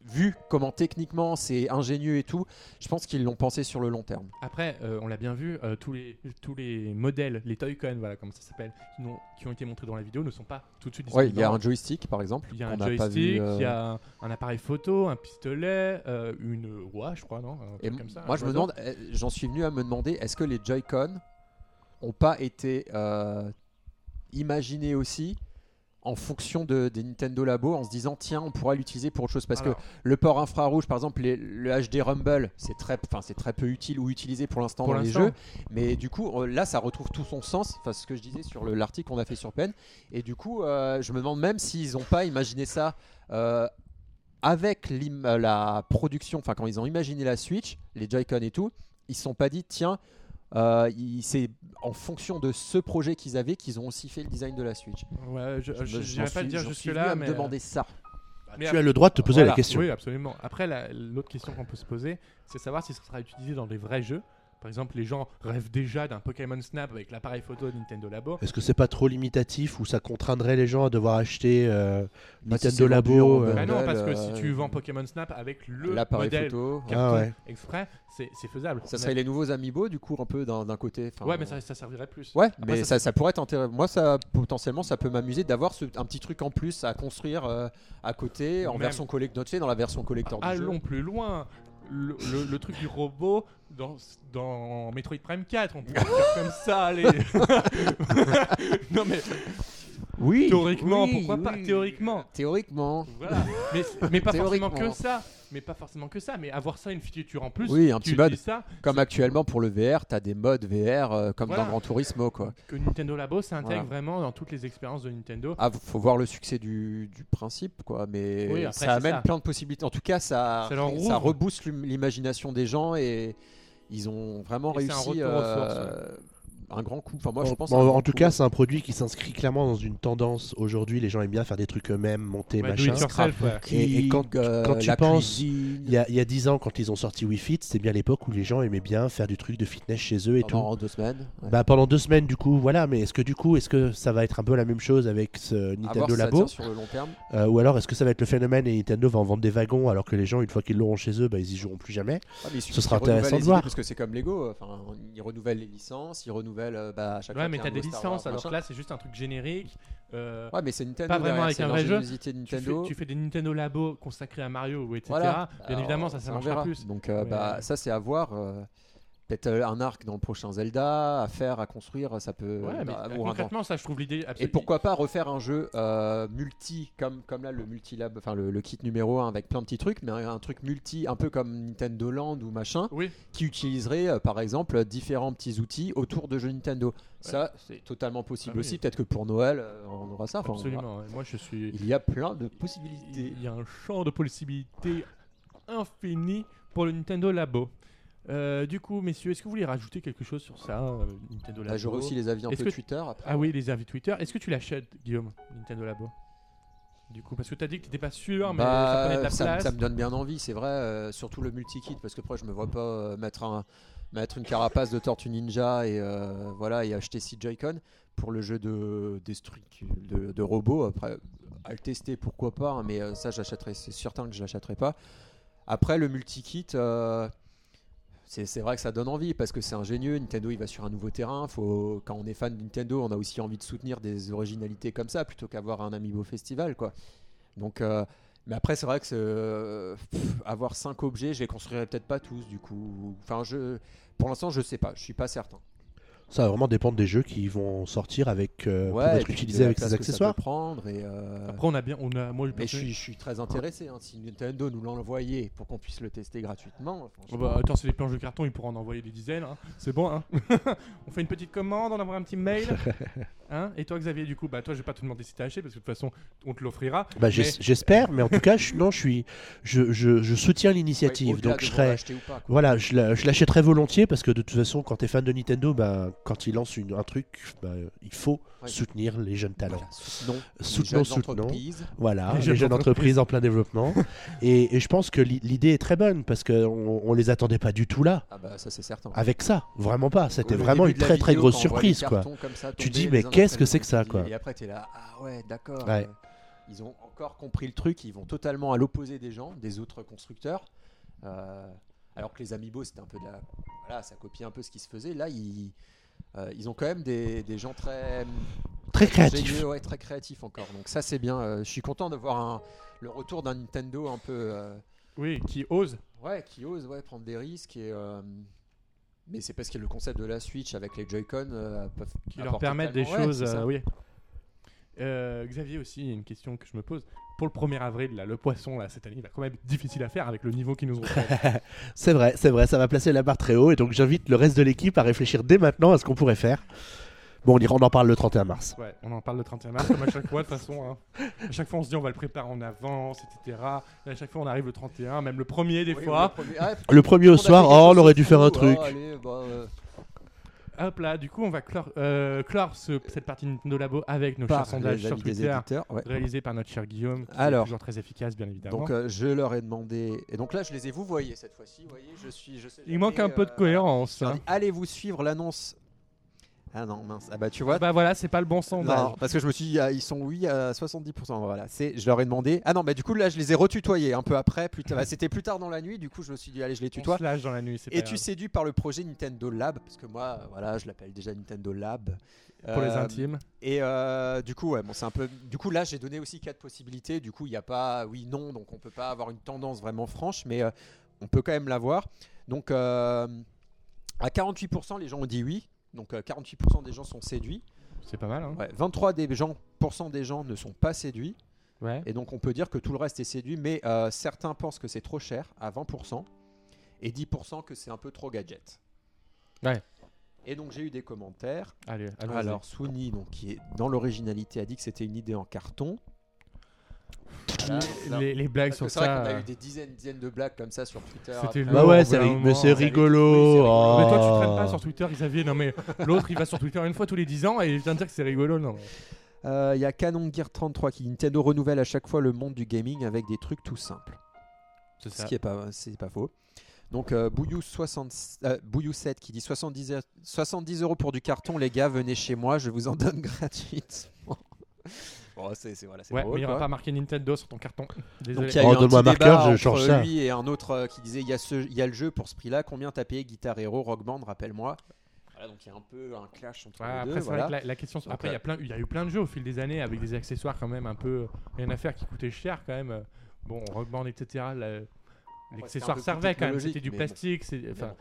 vu comment techniquement c'est ingénieux et tout, je pense qu'ils l'ont pensé sur le long terme. Après, euh, on l'a bien vu, euh, tous, les, tous les modèles, les Toy-Con, voilà, comme ça s'appelle, qui, n'ont- qui ont été montrés dans la vidéo, ne sont pas tout de suite Ouais, disponibles. il y a un joystick par exemple. Il y a un joystick, vu, euh, il y a un, appareil photo, un pistolet, une oie, je crois, non Un Et comme ça, moi je me demande, eh, j'en suis venu à me demander, est-ce que les Joy-Con ont pas été imaginés aussi en fonction de, des Nintendo Labo en se disant tiens on pourra l'utiliser pour autre chose. Parce Alors. que le port infrarouge par exemple les- le HD Rumble c'est très enfin c'est très peu utile ou utilisé pour l'instant dans les jeux. Mais du coup euh, là ça retrouve tout son sens. Enfin ce que je disais sur le- l'article qu'on a fait sur Pen. Et du coup euh, je me demande même s'ils n'ont pas imaginé ça euh, avec la production enfin quand ils ont imaginé la Switch les Joy-Con et tout ils se sont pas dit tiens euh, c'est en fonction de ce projet qu'ils avaient qu'ils ont aussi fait le design de la Switch. Ouais, je, j'en pas le dire j'en suis jusque venu là, à me mais demander ça. mais tu as le droit de te poser la question. Oui, absolument. Après, la- l'autre question qu'on peut se poser, c'est savoir si ça sera utilisé dans des vrais jeux. Par exemple, les gens rêvent déjà d'un Pokémon Snap avec l'appareil photo de Nintendo Labo. Est-ce que c'est pas trop limitatif ou ça contraindrait les gens à devoir acheter euh, Bah, si Nintendo Labo euh, Bah non, parce que euh, si tu vends Pokémon Snap avec le L'appareil modèle photo. Ah ouais. exprès, c'est c'est faisable. Ça serait les nouveaux Amiibo du coup un peu d'un d'un côté. enfin, Ouais, mais ça, ça servirait plus. Ouais, Après, mais ça, ça, ça pourrait être intéressant. Moi, ça potentiellement, ça peut m'amuser d'avoir ce- un petit truc en plus à construire euh, à côté en Même- version collector. Tu sais, dans la version collector du jeu. Allons plus loin. Le, le- le truc du robot dans, dans Metroid Prime 4, on peut *laughs* faire comme ça, allez. *laughs* non mais Oui. théoriquement, oui, pourquoi pas. Théoriquement. Théoriquement. Voilà. mais, mais pas *laughs* forcément que ça. Mais pas forcément que ça. Mais avoir ça, une feature en plus. Oui, un tu petit mode. ça. Comme actuellement pour le VR, t'as des modes VR euh, comme Voilà. dans Gran Turismo quoi. Que Nintendo Labo s'intègre Voilà. vraiment dans toutes les expériences de Nintendo. Ah, faut voir le succès du, du principe quoi, mais Oui, après, ça c'est amène ça. plein de possibilités. En tout cas, ça Ça rebooste l'im- l'imagination des gens et ils ont vraiment Et c'est un réussi aux euh, un grand coup. Enfin moi je en, pense. à un en grand tout coup. cas, c'est un produit qui s'inscrit clairement dans une tendance. Aujourd'hui, les gens aiment bien faire des trucs eux-mêmes, monter, Ouais, machin. it yourself, ouais. Et- et quand- Euh, quand tu penses, Il y, a, il y a 10 ans, quand ils ont sorti Wii Fit, c'était bien l'époque où les gens aimaient bien faire du truc de fitness chez eux et tout. pendant deux semaines. ouais. Bah, pendant deux semaines, du coup, voilà. Mais est-ce que du coup, est-ce que ça va être un peu la même chose avec ce voir Nintendo Labo sur le long terme. Euh, Ou alors est-ce que ça va être le phénomène et Nintendo va en vendre des wagons alors que les gens, une fois qu'ils l'auront chez eux, bah, ils y joueront plus jamais? Ah, mais Ce sera intéressant de voir. Parce que c'est comme Lego, enfin, ils renouvellent les licences, ils renouvellent euh, bah, à chaque fois Ouais, mais y a t'as des Wars, licences, alors que là, c'est juste un truc générique. Euh, Ouais, mais c'est Nintendo. Pas vraiment avec un vrai jeu. tu, fais, Nintendo. tu fais des Nintendo Labo consacrés à Mario, etc. Voilà. Bien Alors, évidemment, ça, ça on marchera verra. plus. Donc, euh, Mais- bah, ça, c'est à voir. Euh, Peut-être euh, un arc dans le prochain Zelda, à faire, à construire, ça peut. Ouais, mais bah, euh, un- concrètement, ça, je trouve l'idée Et absolument. pourquoi pas refaire un jeu euh, multi, comme, comme là le multilab, enfin le, le kit numéro 1 avec plein de petits trucs, mais un, un truc multi, un peu comme Nintendo Land ou machin, Oui, qui utiliserait euh, par exemple différents petits outils autour de jeux Nintendo. Ça, c'est totalement possible Ah oui. aussi. Peut-être que pour Noël, euh, on aura ça. Enfin, absolument. Moi, je suis. Il y a plein de possibilités. Il y a un champ de possibilités infini pour le Nintendo Labo. Euh, du coup, messieurs, est-ce que vous voulez rajouter quelque chose sur ça, euh, Nintendo Labo Là, j'aurai aussi les avis un peu que- Twitter. Après. Ah oui, les avis Twitter. Est-ce que tu l'achètes, Guillaume, Nintendo Labo? Du coup, parce que tu as dit que tu pas sûr, mais ça Bah, prenait de la ça, place. ça me donne bien envie, c'est vrai. euh, surtout le multi-kit, parce que après, je me vois pas euh, mettre, un, mettre une carapace de Tortue Ninja et, euh, voilà, et acheter 6 Joy-Con pour le jeu de, des trucs de, de robots. Après, à le tester, pourquoi pas, hein, mais euh, ça, j'achèterai, c'est certain que je l'achèterai pas. Après, le multi-kit. C'est vrai que ça donne envie parce que c'est ingénieux. Nintendo, il va sur un nouveau terrain. Faut, quand on est fan de Nintendo, on a aussi envie de soutenir des originalités comme ça plutôt qu'avoir un Amiibo Festival, quoi. Donc, euh, mais après, c'est vrai que euh, avoir cinq objets, je les construirais peut-être pas tous, du coup. Enfin, je, pour l'instant, je sais pas. Je suis pas certain. Ça va vraiment dépendre des jeux qui vont sortir avec, euh, pour et être utilisés avec ces accessoires. prendre et. euh, Après, on a bien. On a, moi, mais je suis, je suis très intéressé. hein. Si Nintendo nous l'envoyait pour qu'on puisse le tester gratuitement, Oh bah, attends, c'est des planches de carton, ils pourront en envoyer des dizaines. hein. C'est bon, hein *laughs* On fait une petite commande, on envoie un petit mail. *laughs* Hein Et toi, Xavier, du coup, bah toi, je vais pas te demander si t'as acheté parce que de toute façon, on te l'offrira. Bah, Mais- J'espère, mais en tout cas, je, non, je, suis, je, je, je soutiens ouais, l'initiative. donc je serais. pas. Voilà, je la- je l'achèterais volontiers parce que de toute façon, quand tu es fan de Nintendo, bah, quand ils lancent une- un truc, bah, il faut Ouais. soutenir les jeunes talents. Voilà, soutenons, les Soutenons, jeunes soutenons. entreprises. Voilà, Les les jeunes jeunes, entreprises en plein développement. *laughs* et, et je pense que l'i- l'idée est très bonne parce qu'on on les attendait pas du tout là. Ah bah ça c'est certain. Avec ça, vraiment pas. C'était vraiment une très très grosse surprise quoi. ça Tu dis, mais qu'est-ce que c'est que ça, tu quoi. Et après t'es là, ah ouais d'accord. Ouais. euh, Ils ont encore compris le truc, ils vont totalement à l'opposé des gens, des autres constructeurs. Euh, alors que les Amiibo c'était un peu de la, voilà, ça copie un peu ce qui se faisait. Là ils, euh, ils ont quand même des, des gens très Très créatif. ingénieux, ouais, très créatifs encore. Donc ça c'est bien. Euh, je suis content de voir un- le retour d'un Nintendo un peu. euh, Oui, qui ose. Ouais, qui ose ouais, prendre des risques et, euh, Mais c'est parce que le concept de la Switch avec les Joy-Con euh, peuvent qui leur permettent des ouais, choses. euh, oui. Euh, Xavier aussi, une question que je me pose. Pour le 1er avril, là, le poisson, là, cette année, il va quand même être difficile à faire avec le niveau qu'ils nous *laughs* ont fait. C'est vrai, c'est vrai, ça va placer la barre très haut et donc j'invite le reste de l'équipe à réfléchir dès maintenant à ce qu'on pourrait faire. Bon, on, ira, on en parle le 31 mars. ouais, on en parle le 31 mars, comme à chaque fois, de toute façon. hein. À chaque fois, on se dit on va le préparer en avance, etc. Et à chaque fois, on arrive le 31, même le premier des Oui, fois. le premier- ah, Le premier au soir, oh, on aurait dû faire un ah, truc. allez, bah, euh, Hop là, du coup, on va clore, euh, clore ce- cette partie Nintendo Labo avec nos par chers sondages sur Twitter, ouais. réalisés par notre cher Guillaume, qui Alors. est toujours très efficace, bien évidemment. Donc euh, je leur ai demandé et donc là je les ai vous voyez cette fois-ci, vous voyez, je suis je sais Il manque un peu de euh, cohérence. hein. dis, Allez vous suivre l'annonce. Ah non mince. Ah bah tu vois. Bah voilà, c'est pas le bon sondage. Non, parce que je me suis dit, ah, ils sont oui à 70%. Voilà, c'est, je leur ai demandé. Ah non, mais du coup là, je les ai retutoyés un peu après. Plus tard, bah, c'était plus tard dans la nuit. Du coup, je me suis dit, allez, je les On tutoie. se lâche dans la nuit, c'est Es-tu grave. séduit par le projet Nintendo Lab Parce que moi, voilà, je l'appelle déjà Nintendo Lab. Pour les Euh, intimes. Et euh, du coup, ouais, bon, c'est un peu. Du coup, là, j'ai donné aussi quatre possibilités. Du coup, il n'y a pas oui, non, donc on peut pas avoir une tendance vraiment franche, mais euh, on peut quand même l'avoir. Donc, à 48%, les gens ont dit oui. Donc, euh, 48% des gens sont séduits. C'est pas mal, hein. Ouais, 23 des gens, pourcent des gens ne sont pas séduits. Ouais. Et donc, on peut dire que tout le reste est séduit, mais euh, certains pensent que c'est trop cher, à 20%, et 10% que c'est un peu trop gadget. Ouais. Et donc, j'ai eu des commentaires. Allez. Alors, Souni, donc, qui est dans l'originalité, a dit que c'était une idée en carton. Voilà. les, les blagues sur c'est vrai ça. qu'on a euh, eu des dizaines, dizaines de blagues comme ça sur Twitter. C'était. Bah ouais, c'est mais c'est ça rigolo. rigolo. Mais toi, tu oh. traînes pas sur Twitter, Xavier. Non, mais l'autre, il va sur Twitter une fois tous les 10 ans et il vient de dire que c'est rigolo. Non, Euh, Il y a Canon Gear 33 qui dit Nintendo renouvelle à chaque fois le monde du gaming avec des trucs tout simples. c'est Ce qui est pas, c'est pas faux. Donc euh, Bouyou, 60, euh, Bouyou 7 qui dit 70, e- 70 euros pour du carton, les gars, venez chez moi, je vous en donne *laughs* gratuitement. Bon, c'est c'est- voilà, c'est Ouais, drôle, mais il n'y aura pas marqué Nintendo sur ton carton. Désolé. Donc il y a Oh, eu un petit débat entre ça. lui et un autre euh, qui disait il y, a ce- il y a le jeu pour ce prix-là, combien t'as payé Guitar Hero, Rock Band, rappelle-moi. Voilà, donc il y a un peu un clash entre Ouais, les après, deux. c'est voilà. vrai que la, la question. Donc, après, il y, a euh, plein- il y a eu plein de jeux au fil des années avec des accessoires quand même un peu. Rien à faire qui coûtaient cher quand même. Bon, Rock Band, etc. la- L'accessoire servait quand même. C'était du plastique. c'est- Enfin,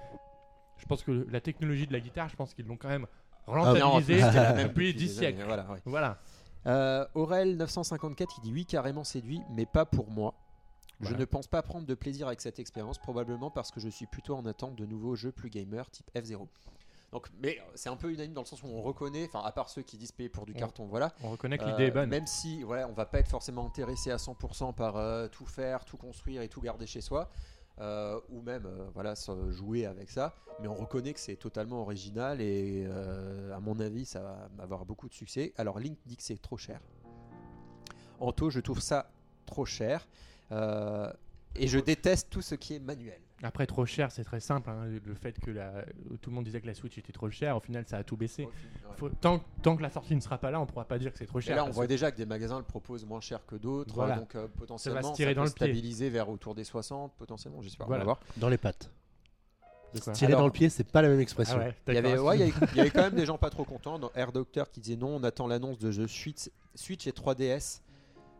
je pense que la technologie de la guitare, je pense qu'ils l'ont quand même Non, rentabilisé *laughs* même depuis depuis 10 des années, siècles. Voilà, ouais. Voilà. Euh, Aurel 954 qui dit oui carrément séduit mais pas pour moi. Je ne pense pas prendre de plaisir avec cette expérience probablement parce que je suis plutôt en attente de nouveaux jeux plus gamers type F0. Donc mais euh, c'est un peu unanime dans le sens où on reconnaît enfin à part ceux qui disent payer pour du On- carton voilà. On reconnaît que Euh, l'idée est bonne. Même si voilà, on va pas être forcément intéressé à 100% par euh, tout faire, tout construire et tout garder chez soi. Euh, ou même euh, voilà jouer avec ça. Mais on reconnaît que c'est totalement original et euh, à mon avis ça va avoir beaucoup de succès. Alors Link dit que c'est trop cher. Anto je trouve ça trop cher et je déteste tout ce qui est manuel Après, trop cher, c'est très simple. hein. Le fait que la... tout le monde disait que la Switch était trop chère, au final, ça a tout baissé. Faut- Tant, tant que la sortie ne sera pas là, on pourra pas dire que c'est trop Et cher. là, on voit que- déjà que des magasins le proposent moins cher que d'autres, Voilà. donc euh, potentiellement ça, tirer peut dans le pied. stabiliser vers autour des 60, potentiellement, j'espère. Voilà. On va voir. Dans les pattes. Tirer Alors- dans le pied, c'est pas la même Ah expression. ouais, Il y, avait, d'accord. ouais, il, y avait, *laughs* il y avait quand même des gens pas trop contents. Dans Air Doctor qui disait non, on attend l'annonce de jeux Switch, Switch et 3DS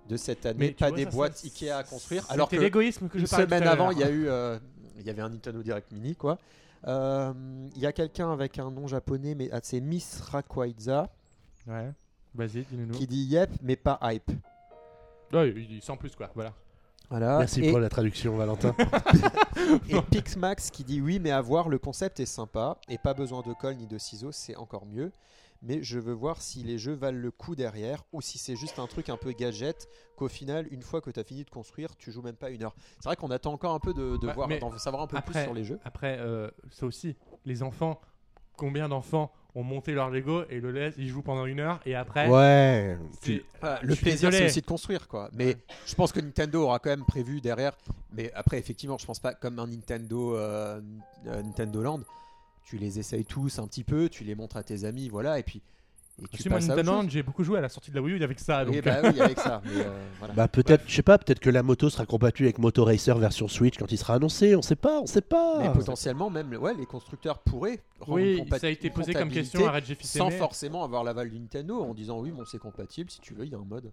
de cette année, Mais pas vois, des ça, boîtes Ikea à construire. Alors que l'égoïsme que je une semaine tout à avant, il y a eu, euh, il y avait un Nintendo Direct Mini, quoi. Euh, Il y a quelqu'un avec un nom japonais, mais ah, c'est Miss Rakwaidza, Ouais. Vas-y, dis-nous. qui dit yep, mais pas hype. Ouais, sans plus quoi. Voilà. Voilà. Merci et, pour la traduction, Valentin. *laughs* et Pixmax qui dit oui, mais à voir, le concept est sympa et pas besoin de colle ni de ciseaux, c'est encore mieux. Mais je veux voir si les jeux valent le coup derrière ou si c'est juste un truc un peu gadget qu'au final, une fois que tu as fini de construire, tu joues même pas une heure. C'est vrai qu'on attend encore un peu de, de Ouais, voir, mais d'en savoir un peu plus sur les jeux. Après, euh, ça aussi, les enfants, combien d'enfants ont monté leur Lego et le laissent, ils jouent pendant une heure et après. Ouais. tu- le plaisir, c'est aussi de construire, quoi. Mais je pense que Nintendo aura quand même prévu derrière. Mais après, effectivement, je pense pas comme un Nintendo, euh, euh, Nintendo Land. Tu les essayes tous un petit peu, tu les montres à tes amis, voilà, et puis et tu passes à autre j'ai beaucoup joué à la sortie de la Wii U avec ça. Donc, Oui, bah oui, avec ça. mais, euh, *laughs* voilà. Bah peut-être, je sais pas, peut-être que la moto sera compatible avec Moto Racer version Switch quand il sera annoncé, on sait pas, on sait pas. mais potentiellement, même ouais, les constructeurs pourraient oui, ça a été posé comme question à Red Jeff sans forcément avoir l'aval du Nintendo en disant oui, bon, c'est compatible, si tu veux, il y a un mode.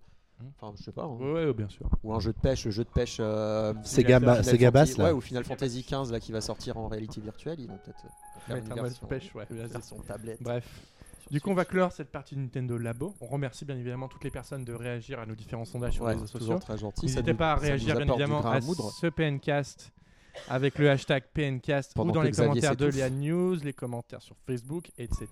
Enfin, je sais pas. hein. Ouais, ouais, bien sûr. Ou un jeu de pêche, le jeu de pêche. euh, Sega, Final Bass, là. Ouais, ou Final Fantasy 15 là qui va sortir en réalité virtuelle, ils vont peut-être euh, faire Mettre une un mode version, pêche, ouais, sûr. version tablette. Bref. Du coup, on va clore cette partie de Nintendo Labo. On remercie bien évidemment toutes les personnes de réagir à nos différents sondages sur Ouais, les réseaux sociaux. toujours très gentil. N'hésitez pas à réagir bien évidemment à moudre. ce PNcast avec le hashtag PNcast Pendant ou dans les Xavier commentaires de. Lian News, les commentaires sur Facebook, etc.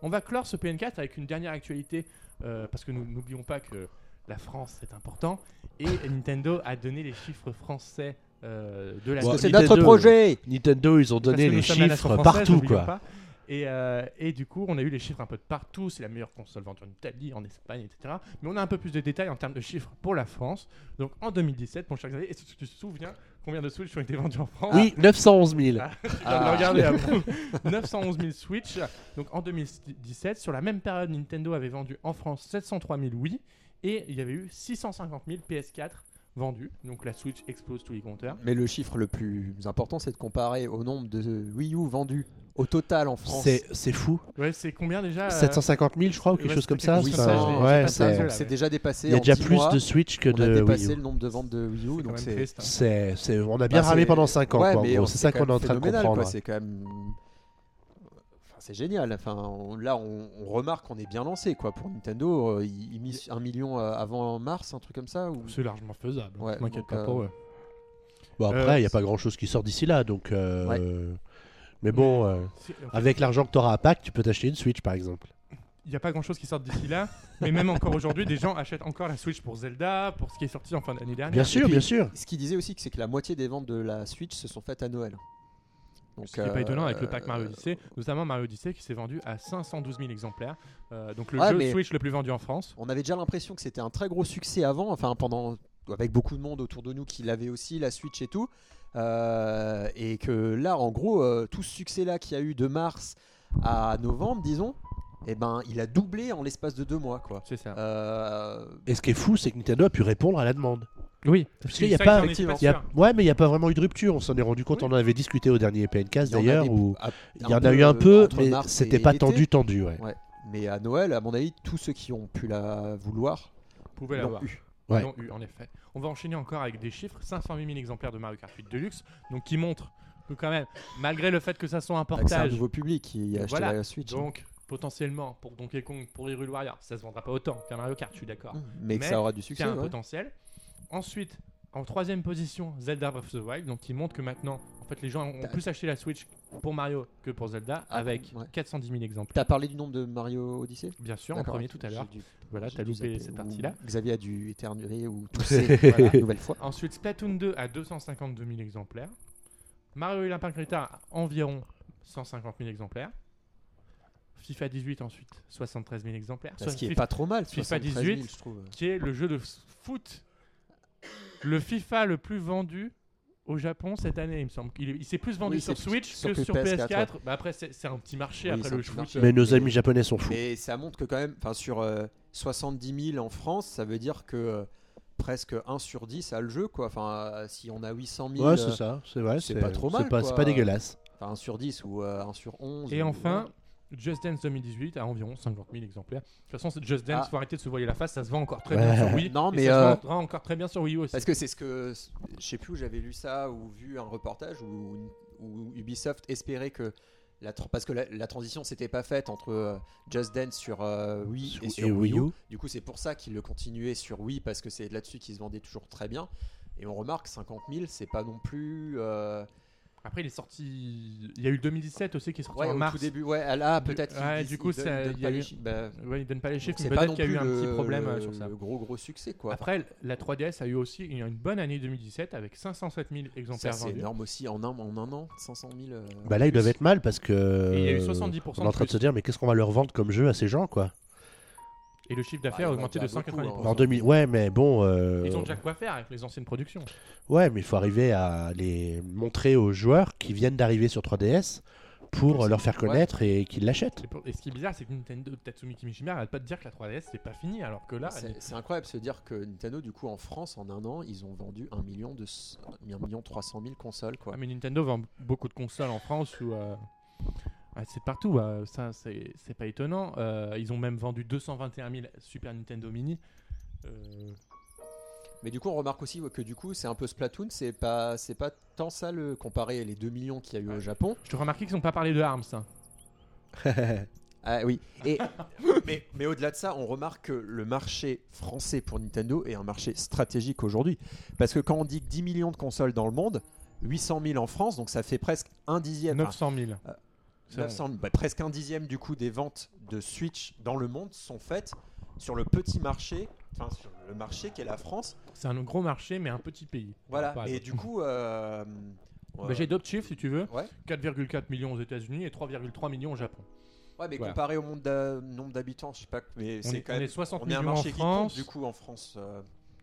On va clore ce PNcast avec une dernière actualité euh, parce que nous n'oublions pas que la France c'est important et Nintendo a donné les chiffres français euh, de la Parce que c'est notre projet Nintendo, ils ont donné les chiffres française, partout, quoi. pas. Et, euh, et du coup, on a eu les chiffres un peu de partout. C'est la meilleure console vendue en Italie, en Espagne, etc. Mais on a un peu plus de détails en termes de chiffres pour la France. Donc en 2017, mon cher Xavier, est-ce que tu te souviens combien de Switch ont été vendus en France? Oui, 911 000. Ah. *laughs* Ah. vous. *laughs* 911 000 Switch. Donc en 2017, sur la même période, Nintendo avait vendu en France 703 000 Wii et il y avait eu 650 000 PS4 vendus. Donc la Switch explose tous les compteurs. Mais le chiffre le plus important, c'est de comparer au nombre de Wii U vendus au total en France. C'est c'est fou. Ouais, c'est combien déjà euh, 750 000, je crois, ou quelque ouais, chose comme ça. comme ça, ouais, c'est- déjà dépassé. il y a déjà 10 plus mois, de Switch que on a de dépassé Wii U. le nombre de ventes de Wii U. Donc c'est hein. C'est, c'est- on a bien Bah, ramé pendant 5 ans. Ouais, C'est ça qu'on est en train de comprendre. C'est quand même. C'est génial. Enfin, on- là, on, on remarque qu'on est bien lancé, quoi. Pour Nintendo, euh, ils, ils misent un million euh, avant mars, un truc comme ça. Ou... C'est largement faisable. Ouais, je m'inquiète donc, pas euh, pour eux. Bon, Euh, après, il n'y a pas grand chose qui sort d'ici là. Donc, euh, Ouais. Mais bon, euh, C'est- en fait, avec l'argent que tu auras à Pâques, tu peux t'acheter une Switch par exemple. Il n'y a pas grand chose qui sort d'ici là, *laughs* mais même encore aujourd'hui, des gens achètent encore la Switch pour Zelda, pour ce qui est sorti en fin d'année dernière. Bien sûr, puis- bien sûr. Ce qu'il disait aussi, c'est que la moitié des ventes de la Switch se sont faites à Noël. Donc, Ce qui n'est pas étonnant avec le pack Mario euh, Odyssey, notamment Mario Odyssey qui s'est vendu à 512 000 exemplaires. Euh, donc le Ouais, jeu Switch le plus vendu en France. On avait déjà l'impression que c'était un très gros succès avant, enfin pendant avec beaucoup de monde autour de nous qui l'avait aussi la Switch et tout, Euh, et que là, en gros, euh, tout ce succès-là qu'il y a eu de mars à novembre, disons, eh ben, il a doublé en l'espace de deux mois, quoi. C'est ça. Euh, Et ce qui est fou, c'est que Nintendo a pu répondre à la demande. Oui, Parce qu'il y a pas- y a-. Ouais, mais il n'y a pas vraiment eu de rupture. On s'en est rendu compte. Oui. On en avait discuté au dernier PNcast d'ailleurs. Où il y en a eu un euh, peu, mais c'était pas tendu, tendu. Ouais. Ouais. Mais à Noël, à mon avis, tous ceux qui ont pu la vouloir l'ont l'avoir. eu. Ouais. l'ont eu, en effet. On va enchaîner encore avec des chiffres 508 000 exemplaires de Mario Kart 8 Deluxe, donc qui montrent que quand même, malgré le fait que ça soit un que C'est un portage, nouveau public qui a acheté Voilà. la donc potentiellement pour Donkey Kong, pour Warrior, ça se vendra pas autant qu'un Mario Kart, je suis d'accord. mais que ça aura du succès. un ouais. potentiel. Ensuite, en troisième position, Zelda Breath of the Wild, donc qui montre que maintenant, en fait, les gens ont T'as- plus acheté la Switch pour Mario que pour Zelda, Ah, avec ouais. 410 000 exemplaires. T'as parlé du nombre de Mario Odyssey? Bien sûr, en D'accord, premier tout à l'heure. Dû- Voilà, j'ai t'as dû loupé zapper. cette Ou partie-là. Xavier a dû éternuer ou *laughs* tousser Voilà. une nouvelle fois. Ensuite, Splatoon 2 à 252 000 exemplaires. Mario et Lapin Crétin à environ 150 000 exemplaires. FIFA 18 ensuite, 73 000 exemplaires. Ce qui est FIFA- pas trop mal, FIFA 73 000, 18, je trouve. qui est le jeu de foot, le FIFA le plus vendu au Japon cette année, il me semble. Il, est- il s'est plus vendu Oui, sur Switch sur que sur PS4, PS4. Bah après, c'est un petit marché Oui, après le foot. Mais nos Mais- amis japonais sont fous. Mais ça montre que quand même, enfin sur euh, 70 000 en France, ça veut dire que euh, presque 1 sur 10 a le jeu, quoi. Enfin, euh, si on a 800 000, Ouais, euh, c'est ça. C'est vrai. c'est pas trop mal. C'est pas dégueulasse. enfin 1 sur 10 ou euh, 1 sur 11. Et ou- enfin. Just Dance 2018 à environ 50 000 exemplaires. De toute façon, c'est Just Dance, Ah. faut arrêter de se voiler la face, ça se vend encore très Ouais. bien sur Wii. Non, et mais, ça euh, se vendra encore très bien sur Wii U aussi. Parce que c'est ce que je sais plus où j'avais lu ça ou vu un reportage où, où Ubisoft espérait que la tra- parce que la, la transition s'était pas faite entre euh, Just Dance sur euh, Wii et sur Et Wii U. Wii U. Du coup, c'est pour ça qu'ils le continuaient sur Wii parce que c'est là-dessus qu'ils se vendaient toujours très bien. Et on remarque 50 000, c'est pas non plus. Après, il est sorti. Il y a eu le 2017 aussi qui est sorti Ouais, en au mars. tout début, ouais, ah, là Du- peut-être. qu'ils ouais, du coup, ça- il y pas a les eu-. Bah, Ouais, il donne pas les chiffres, c'est mais pas peut-être non qu'il y a eu plus un petit le- problème euh, sur ça. Le gros gros succès quoi. Après, la 3DS a eu aussi une bonne année 2017 avec 507 000 ça exemplaires c'est vendus. énorme aussi en un, en un an, 500 000. euh, Bah là, ils doivent être mal parce que. Et il y a eu euh, 70% On est en train de de se dire, mais qu'est-ce qu'on va leur vendre comme jeu à ces gens, quoi? Et le chiffre Bah, d'affaires y a en a augmenté de déjà beaucoup, 190%. hein. En 2000. Ouais, mais bon. euh, Ils ont déjà quoi faire avec les anciennes productions. Ouais, mais il faut arriver à les montrer aux joueurs qui viennent d'arriver sur 3DS pour leur faire connaître et qu'ils l'achètent. Et, pour- et ce qui est bizarre, c'est que Nintendo, Tatsumi Kimishima, arrête pas de dire que la 3DS c'est pas fini, alors que là, C'est incroyable de se dire que Nintendo, du coup, en France, en un an, ils ont vendu 1 million, de, 1 million 300 000 consoles. Quoi. Ah, mais Nintendo vend beaucoup de consoles en France ou c'est partout. euh, ça, c'est pas étonnant. Euh, ils ont même vendu 221 000 Super Nintendo Mini. Euh, Mais du coup, on remarque aussi que du coup, c'est un peu Splatoon, c'est pas, c'est pas tant ça le comparé les 2 millions qu'il y a eu au Japon. je te remarqué qu'ils n'ont pas parlé de Arms. hein. *laughs* Ah oui. Et *laughs* mais, mais au-delà de ça, on remarque que le marché français pour Nintendo est un marché stratégique aujourd'hui, parce que quand on dit que 10 millions de consoles dans le monde, 800 000 en France, donc ça fait presque un dixième. enfin, 900 000. Euh, C'est 900 bah, presque un dixième du coup des ventes de Switch dans le monde sont faites sur le petit marché, enfin sur le marché qu'est la France. C'est un gros marché, mais un petit pays. Voilà. Et exemple. du coup, euh, Bah, ouais. J'ai d'autres chiffres si tu veux. Ouais. 4,4 millions aux États-Unis et 3,3 millions au Japon. Ouais, mais Voilà. comparé au monde nombre d'habitants, je sais pas, mais On c'est est, quand on même. est 60 on est un en marché qui France. compte du coup en France. euh,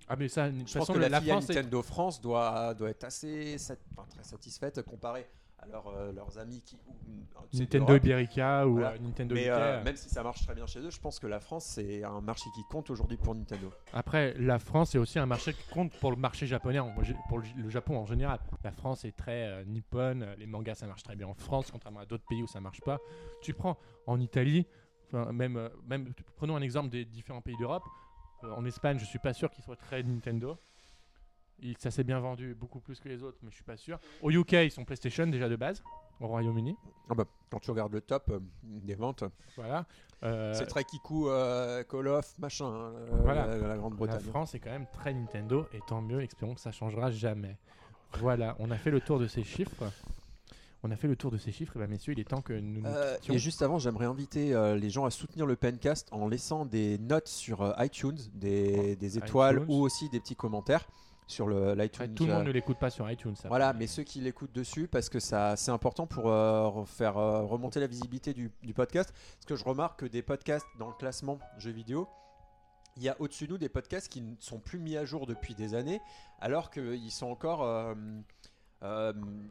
Ah mais ça, je pense façon, que la, la filiale France est Nintendo France doit, doit être assez sat- enfin, très satisfaite comparé à euh, leurs amis qui. ou- c'est Nintendo. Iberica ou Voilà. euh, Nintendo Mais euh, même si ça marche très bien chez eux, je pense que la France c'est un marché qui compte aujourd'hui pour Nintendo. Après, la France est aussi un marché qui compte pour le marché japonais, pour le, Japon en général. La France est très euh, nippone, les mangas ça marche très bien en France, contrairement à d'autres pays où ça marche pas. Tu prends en Italie, enfin, même, même prenons un exemple des différents pays d'Europe. En Espagne, je suis pas sûr qu'ils soient très Nintendo. Il- ça s'est bien vendu beaucoup plus que les autres, mais je suis pas sûr. Au UK, ils sont PlayStation déjà de base, au Royaume-Uni. Ah bah, quand tu regardes le top euh, des ventes, Voilà. Euh, c'est très Kiku, euh, Call of, machin, hein, Voilà. la, la Grande-Bretagne. La France est quand même très Nintendo et tant mieux, espérons que ça changera jamais. Voilà, on a fait le tour de ces chiffres. On a fait le tour de ces chiffres, et ben messieurs, il est temps que nous nous Euh, et juste avant, j'aimerais inviter euh, les gens à soutenir le Pencast en laissant des notes sur euh, iTunes, des, des étoiles iTunes. ou aussi des petits commentaires sur le l'iTunes. Tout le monde euh, ne l'écoute pas sur iTunes. ça. Voilà, mais ceux qui l'écoutent dessus, parce que ça, c'est important pour euh, faire euh, remonter la visibilité du, du podcast. Parce que je remarque que des podcasts dans le classement jeux vidéo, il y a au-dessus de nous des podcasts qui ne sont plus mis à jour depuis des années, alors qu'ils sont encore. euh,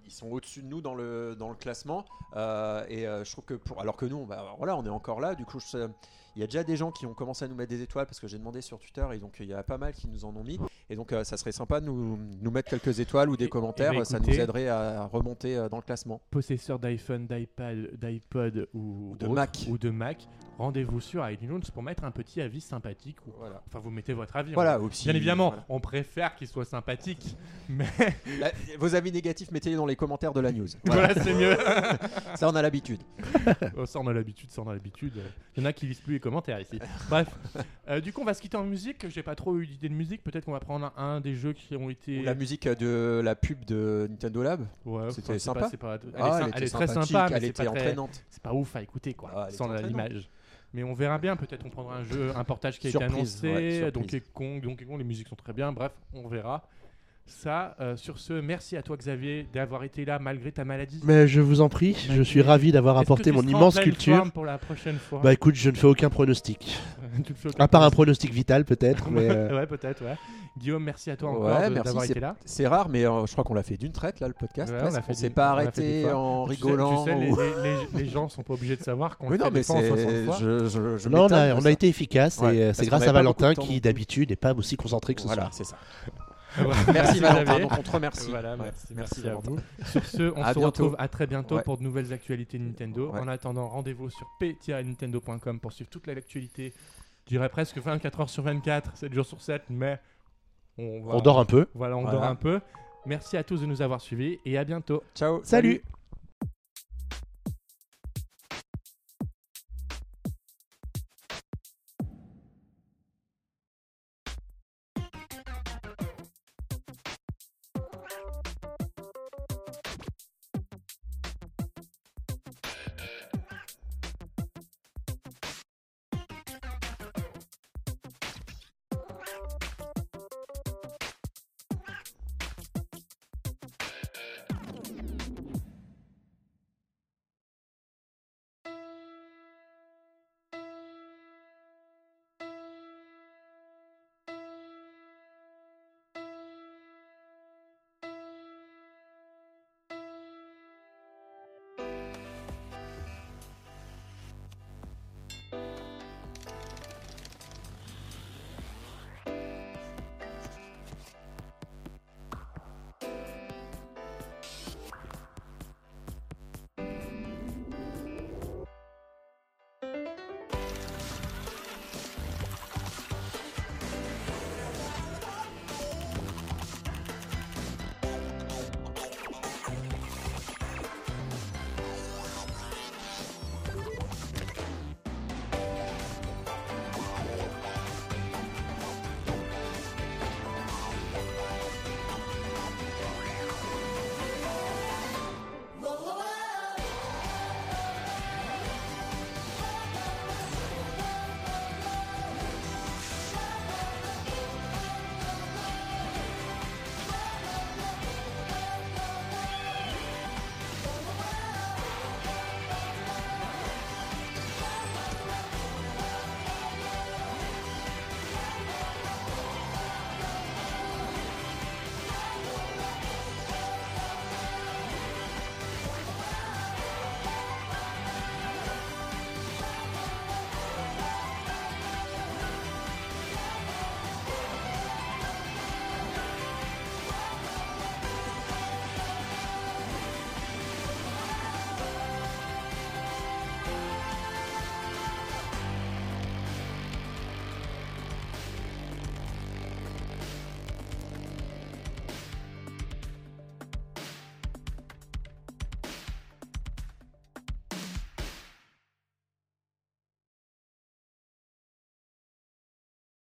ils sont au-dessus de nous dans le, dans le classement et je trouve que pour alors que nous bah, voilà on est encore là du coup je- il y a déjà des gens qui ont commencé à nous mettre des étoiles parce que j'ai demandé sur Twitter et donc il y a pas mal qui nous en ont mis et donc euh, ça serait sympa de nous, nous mettre quelques étoiles ou des Et- et commentaires bah, ça écoutez- nous aiderait à remonter euh, dans le classement Possesseurs d'iPhone, d'iPad, d'iPod ou, Ou de autre, Mac. ou de Mac, rendez-vous sur iTunes pour mettre un petit avis sympathique. ou- voilà Enfin, vous mettez votre avis. voilà on- aussi, Bien évidemment, voilà. on préfère qu'il soit sympathique, *laughs* mais Là, vos avis négatifs mettez-les dans les commentaires de la news voilà, c'est mieux. *laughs* ça on a l'habitude *laughs* Oh, ça on a l'habitude, ça on a l'habitude. Il y en a qui lisent plus les commentaires ici. *laughs* Bref, Euh, du coup on va se quitter en musique. J'ai pas trop eu d'idée de musique. Peut-être qu'on va prendre un, un des jeux qui ont été. Ou la musique de la pub de Nintendo Lab Ouais, C'était sympa pas- c'est pas- Elle, est, Ah, sy- elle elle était est très sympa, mais elle était très- entraînante c'est pas ouf à écouter quoi, Ah, sans l'image. Mais on verra bien. Peut-être on prendra un jeu, un portage qui a été Surprise, ouais, annoncé. surprise. Donkey Kong, Donkey Kong, les musiques sont très bien. Bref, on verra. Ça, euh, sur ce, merci à toi Xavier d'avoir été là malgré ta maladie. Mais je vous en prie, je suis ravi d'avoir apporté mon immense culture. pour la prochaine fois. Bah écoute, je ne fais aucun pronostic. *laughs* Fais À part un pronostic vital peut-être, *laughs* mais euh, ouais, peut-être, ouais. Guillaume, merci à toi Ouais, encore merci, d'avoir été là. c'est rare mais euh, je crois qu'on l'a fait d'une traite là le podcast Ouais, on on s'est pas arrêté en Tu sais- rigolant Tu sais, les, ou- les- les- les gens sont pas obligés de savoir qu'on le non, mais des fois en 60 c'est. Je, je, je non, on a, on a été efficace Ouais, et c'est grâce à Valentin qui d'habitude n'est pas aussi concentré que ce Voilà, soir. c'est ça. Merci Valentin, donc on te remercie. Voilà, Ouais, merci, merci, merci à Valentin. vous. Sur ce, on À se bientôt. retrouve à très bientôt Ouais. pour de nouvelles actualités Nintendo. Ouais. En attendant, rendez-vous sur p-nintendo.com pour suivre toute l'actualité. Je dirais presque 24 heures sur 24, 7 jours sur 7, mais on, va- On dort un peu. Voilà, on Voilà. dort un peu. Merci à tous de nous avoir suivis et à bientôt. Ciao. Salut